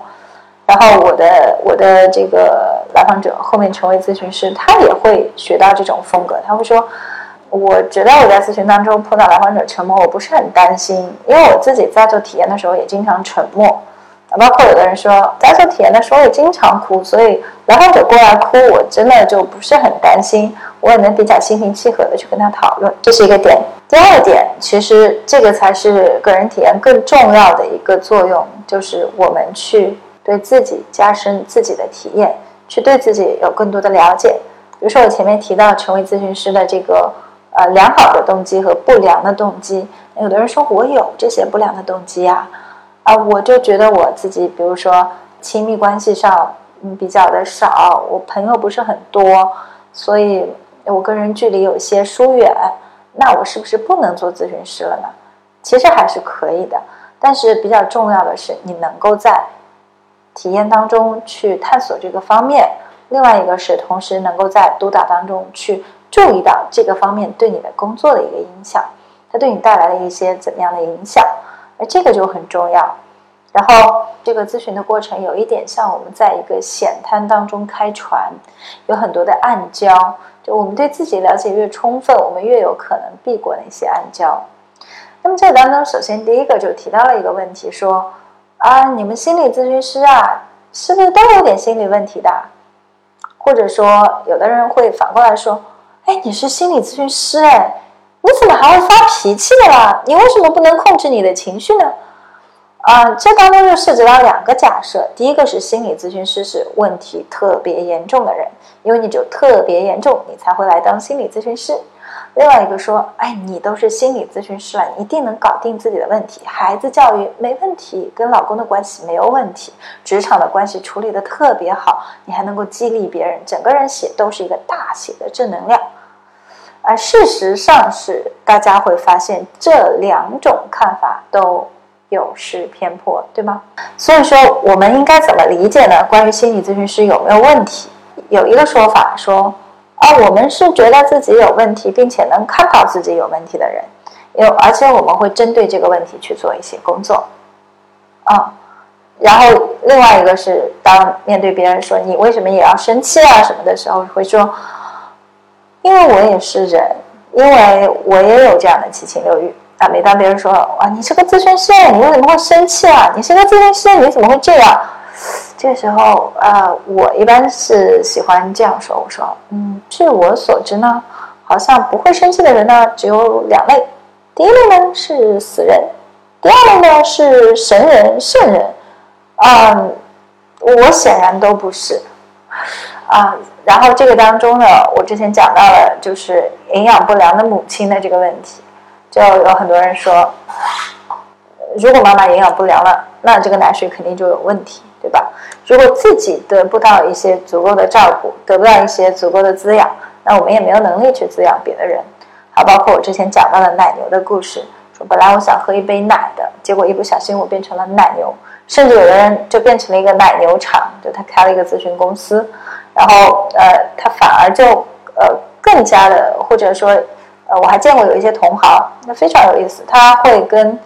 然后我的我的这个来访者后面成为咨询师，他也会学到这种风格。他会说：“我觉得我在咨询当中碰到来访者沉默，我不是很担心，因为我自己在做体验的时候也经常沉默。包括有的人说，在做体验的时候也经常哭，所以来访者过来哭，我真的就不是很担心，我也能比较心平气和的去跟他讨论。这是一个点。第二点，其实这个才是个人体验更重要的一个作用，就是我们去。对自己加深自己的体验，去对自己有更多的了解。比如说，我前面提到成为咨询师的这个呃良好的动机和不良的动机。有的人说我有这些不良的动机啊，啊，我就觉得我自己，比如说亲密关系上嗯比较的少，我朋友不是很多，所以我跟人距离有些疏远，那我是不是不能做咨询师了呢？其实还是可以的，但是比较重要的是你能够在体验当中去探索这个方面。另外一个是，同时能够在督导当中去注意到这个方面对你的工作的一个影响，它对你带来了一些怎么样的影响，而这个就很重要。然后这个咨询的过程有一点像我们在一个险滩当中开船，有很多的暗礁，就我们对自己了解越充分，我们越有可能避过那些暗礁。那么这当中，首先第一个就提到了一个问题，说啊，你们心理咨询师啊，是不是都有点心理问题的？或者说，有的人会反过来说：“哎，你是心理咨询师，哎，你怎么还会发脾气的啦？你为什么不能控制你的情绪呢？”啊，这当中就涉及到两个假设：第一个是心理咨询师是问题特别严重的人，因为你只有特别严重，你才会来当心理咨询师。另外一个说，哎，你都是心理咨询师了，一定能搞定自己的问题，孩子教育没问题，跟老公的关系没有问题，职场的关系处理的特别好，你还能够激励别人，整个人写都是一个大写的正能量。而事实上是，大家会发现这两种看法都有失偏颇，对吗？所以说，我们应该怎么理解呢？关于心理咨询师有没有问题？有一个说法说。啊，我们是觉得自己有问题，并且能看到自己有问题的人，有而且我们会针对这个问题去做一些工作，啊，然后另外一个是，当面对别人说你为什么也要生气啊什么的时候，会说，因为我也是人，因为我也有这样的七情六欲啊。每当别人说哇，你是个咨询师，你为什么会生气啊？你是个咨询师，你怎么会这样？这个时候，呃，我一般是喜欢这样说：“我说，嗯，据我所知呢，好像不会生气的人呢只有两类，第一类呢是死人，第二类呢是神人、圣人。嗯，我显然都不是啊。然后这个当中呢，我之前讲到了就是营养不良的母亲的这个问题，就有很多人说，如果妈妈营养不良了，那这个奶水肯定就有问题。”对吧？如果自己得不到一些足够的照顾，得不到一些足够的滋养，那我们也没有能力去滋养别的人。好，包括我之前讲到的奶牛的故事，说本来我想喝一杯奶的，结果一不小心我变成了奶牛，甚至有的人就变成了一个奶牛场，就他开了一个咨询公司，然后呃，他反而就呃更加的，或者说呃，我还见过有一些同行，那非常有意思，他会跟。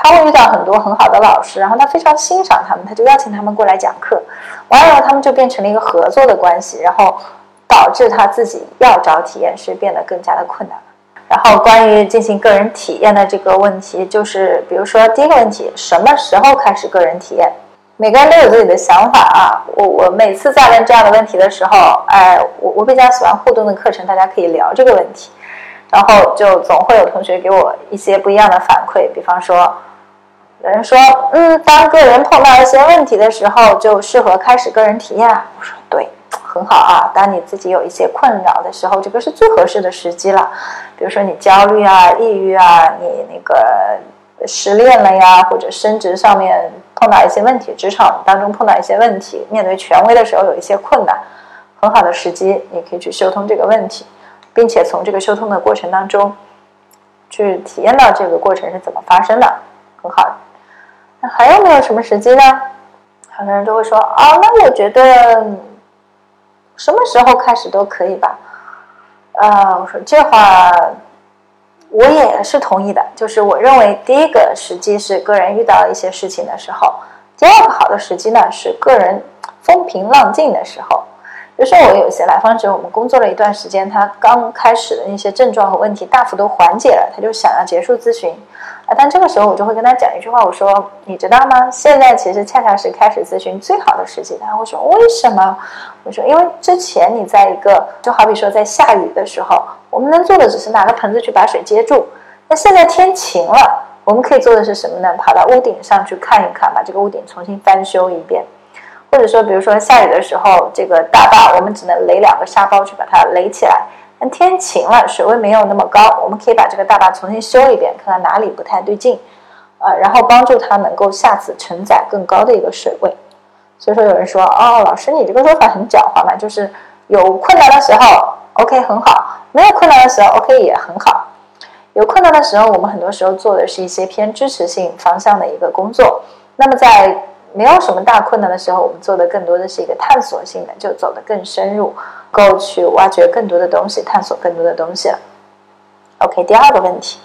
他会遇到很多很好的老师，然后他非常欣赏他们，他就邀请他们过来讲课。完了，他们就变成了一个合作的关系，然后导致他自己要找体验师变得更加的困难。然后关于进行个人体验的这个问题，就是比如说第一个问题，什么时候开始个人体验？每个人都有自己的想法啊。我我每次在问这样的问题的时候，哎，我我比较喜欢互动的课程，大家可以聊这个问题，然后就总会有同学给我一些不一样的反馈，比方说。有人说，嗯，当个人碰到一些问题的时候，就适合开始个人体验。我说对，很好啊。当你自己有一些困扰的时候，这个是最合适的时机了。比如说你焦虑啊、抑郁啊，你那个失恋了呀，或者升职上面碰到一些问题，职场当中碰到一些问题，面对权威的时候有一些困难，很好的时机，你可以去修通这个问题，并且从这个修通的过程当中，去体验到这个过程是怎么发生的，很好。还有没有什么时机呢？很多人都会说啊，那我觉得什么时候开始都可以吧。呃，我说这话我也是同意的，就是我认为第一个时机是个人遇到一些事情的时候，第二个好的时机呢是个人风平浪静的时候。比如说我有些来访者，我们工作了一段时间，他刚开始的那些症状和问题大幅度缓解了，他就想要结束咨询。啊，但这个时候我就会跟他讲一句话，我说：“你知道吗？现在其实恰恰是开始咨询最好的时机。”他会说：“为什么？”我说：“因为之前你在一个，就好比说在下雨的时候，我们能做的只是拿个盆子去把水接住。那现在天晴了，我们可以做的是什么呢？跑到屋顶上去看一看，把这个屋顶重新翻修一遍。或者说，比如说下雨的时候，这个大坝我们只能垒两个沙包去把它垒起来。天晴了，水位没有那么高，我们可以把这个大坝重新修一遍，看看哪里不太对劲，呃，然后帮助它能够下次承载更高的一个水位。所以说有人说，哦，老师你这个说法很狡猾嘛，就是有困难的时候，OK 很好，没有困难的时候，OK 也很好。有困难的时候，我们很多时候做的是一些偏支持性方向的一个工作。那么在没有什么大困难的时候，我们做的更多的是一个探索性的，就走得更深入，够去挖掘更多的东西，探索更多的东西了。OK，第二个问题，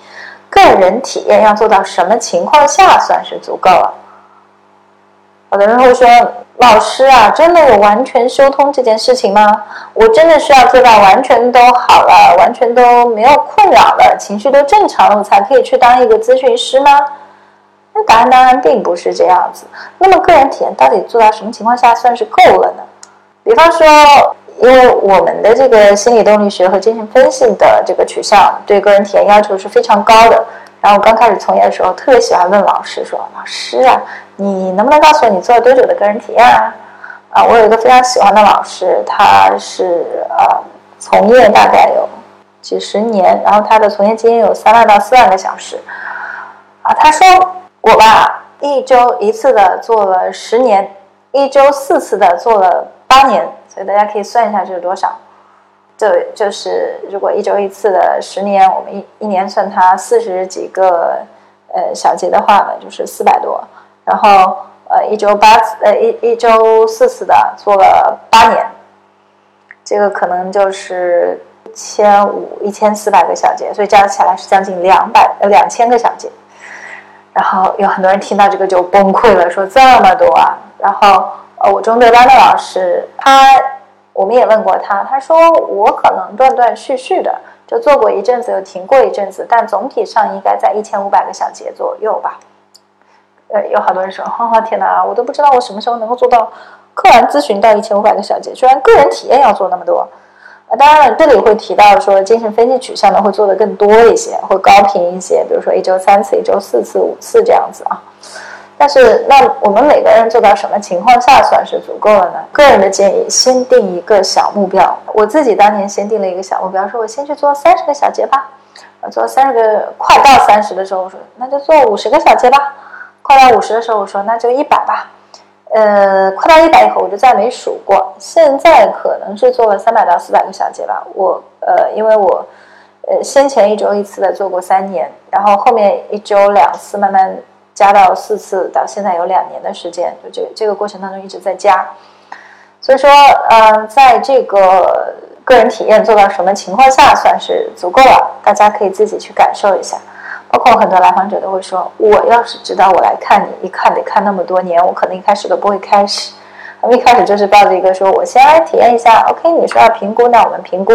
个人体验要做到什么情况下算是足够了？有的人会说。老师啊，真的有完全修通这件事情吗？我真的需要做到完全都好了，完全都没有困扰了，情绪都正常了，我才可以去当一个咨询师吗？那答案当然并不是这样子。那么个人体验到底做到什么情况下算是够了呢？比方说，因为我们的这个心理动力学和精神分析的这个取向对个人体验要求是非常高的。然后刚开始从业的时候，特别喜欢问老师说：“老师啊。”你能不能告诉我你做了多久的个人体验啊？啊，我有一个非常喜欢的老师，他是呃从业大概有几十年，然后他的从业经验有三万到四万个小时。啊，他说我吧一周一次的做了十年，一周四次的做了八年，所以大家可以算一下这是多少。这就是如果一周一次的十年，我们一一年算它四十几个呃小节的话呢，就是四百多。然后，呃，一周八次，呃，一一周四次的做了八年，这个可能就是一千五、一千四百个小节，所以加起来是将近两百呃两千个小节。然后有很多人听到这个就崩溃了，说这么多啊！然后，呃，我中队班的老师，他我们也问过他，他说我可能断断续续的就做过一阵子，又停过一阵子，但总体上应该在一千五百个小节左右吧。呃，有好多人说，哈，天哪，我都不知道我什么时候能够做到客完咨询到一千五百个小节，居然个人体验要做那么多。当然了，这里会提到说精神分析取向的会做的更多一些，会高频一些，比如说一周三次、一周四次、五次这样子啊。但是，那我们每个人做到什么情况下算是足够了呢？个人的建议，先定一个小目标。我自己当年先定了一个小目标，说我先去做三十个小节吧。做三十个，快到三十的时候，我说那就做五十个小节吧。快到五十的时候，我说那就一百吧。呃，快到一百以后，我就再没数过。现在可能是做了三百到四百个小节吧。我呃，因为我呃先前一周一次的做过三年，然后后面一周两次，慢慢加到四次，到现在有两年的时间，就这这个过程当中一直在加。所以说，呃，在这个个人体验做到什么情况下算是足够了？大家可以自己去感受一下。包括很多来访者都会说：“我要是知道我来看你，一看得看那么多年，我可能一开始都不会开始。我们一开始就是抱着一个说，我先来体验一下。OK，你说要评估，那我们评估。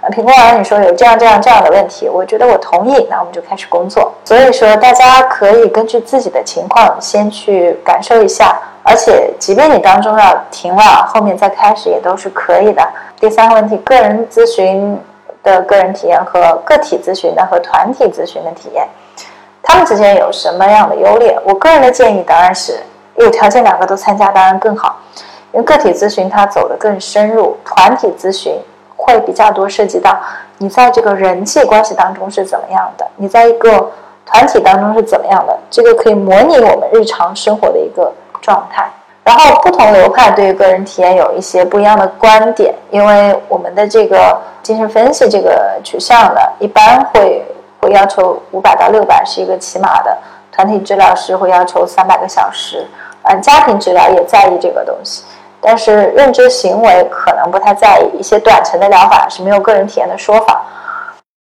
呃，评估完了，你说有这样这样这样的问题，我觉得我同意，那我们就开始工作。所以说，大家可以根据自己的情况先去感受一下，而且即便你当中要停了，后面再开始也都是可以的。第三个问题，个人咨询。”的个人体验和个体咨询的和团体咨询的体验，他们之间有什么样的优劣？我个人的建议当然是有条件两个都参加当然更好，因为个体咨询它走得更深入，团体咨询会比较多涉及到你在这个人际关系当中是怎么样的，你在一个团体当中是怎么样的，这个可以模拟我们日常生活的一个状态。然后不同流派对于个人体验有一些不一样的观点，因为我们的这个精神分析这个取向呢，一般会会要求五百到六百是一个起码的，团体治疗师会要求三百个小时，嗯，家庭治疗也在意这个东西，但是认知行为可能不太在意，一些短程的疗法是没有个人体验的说法，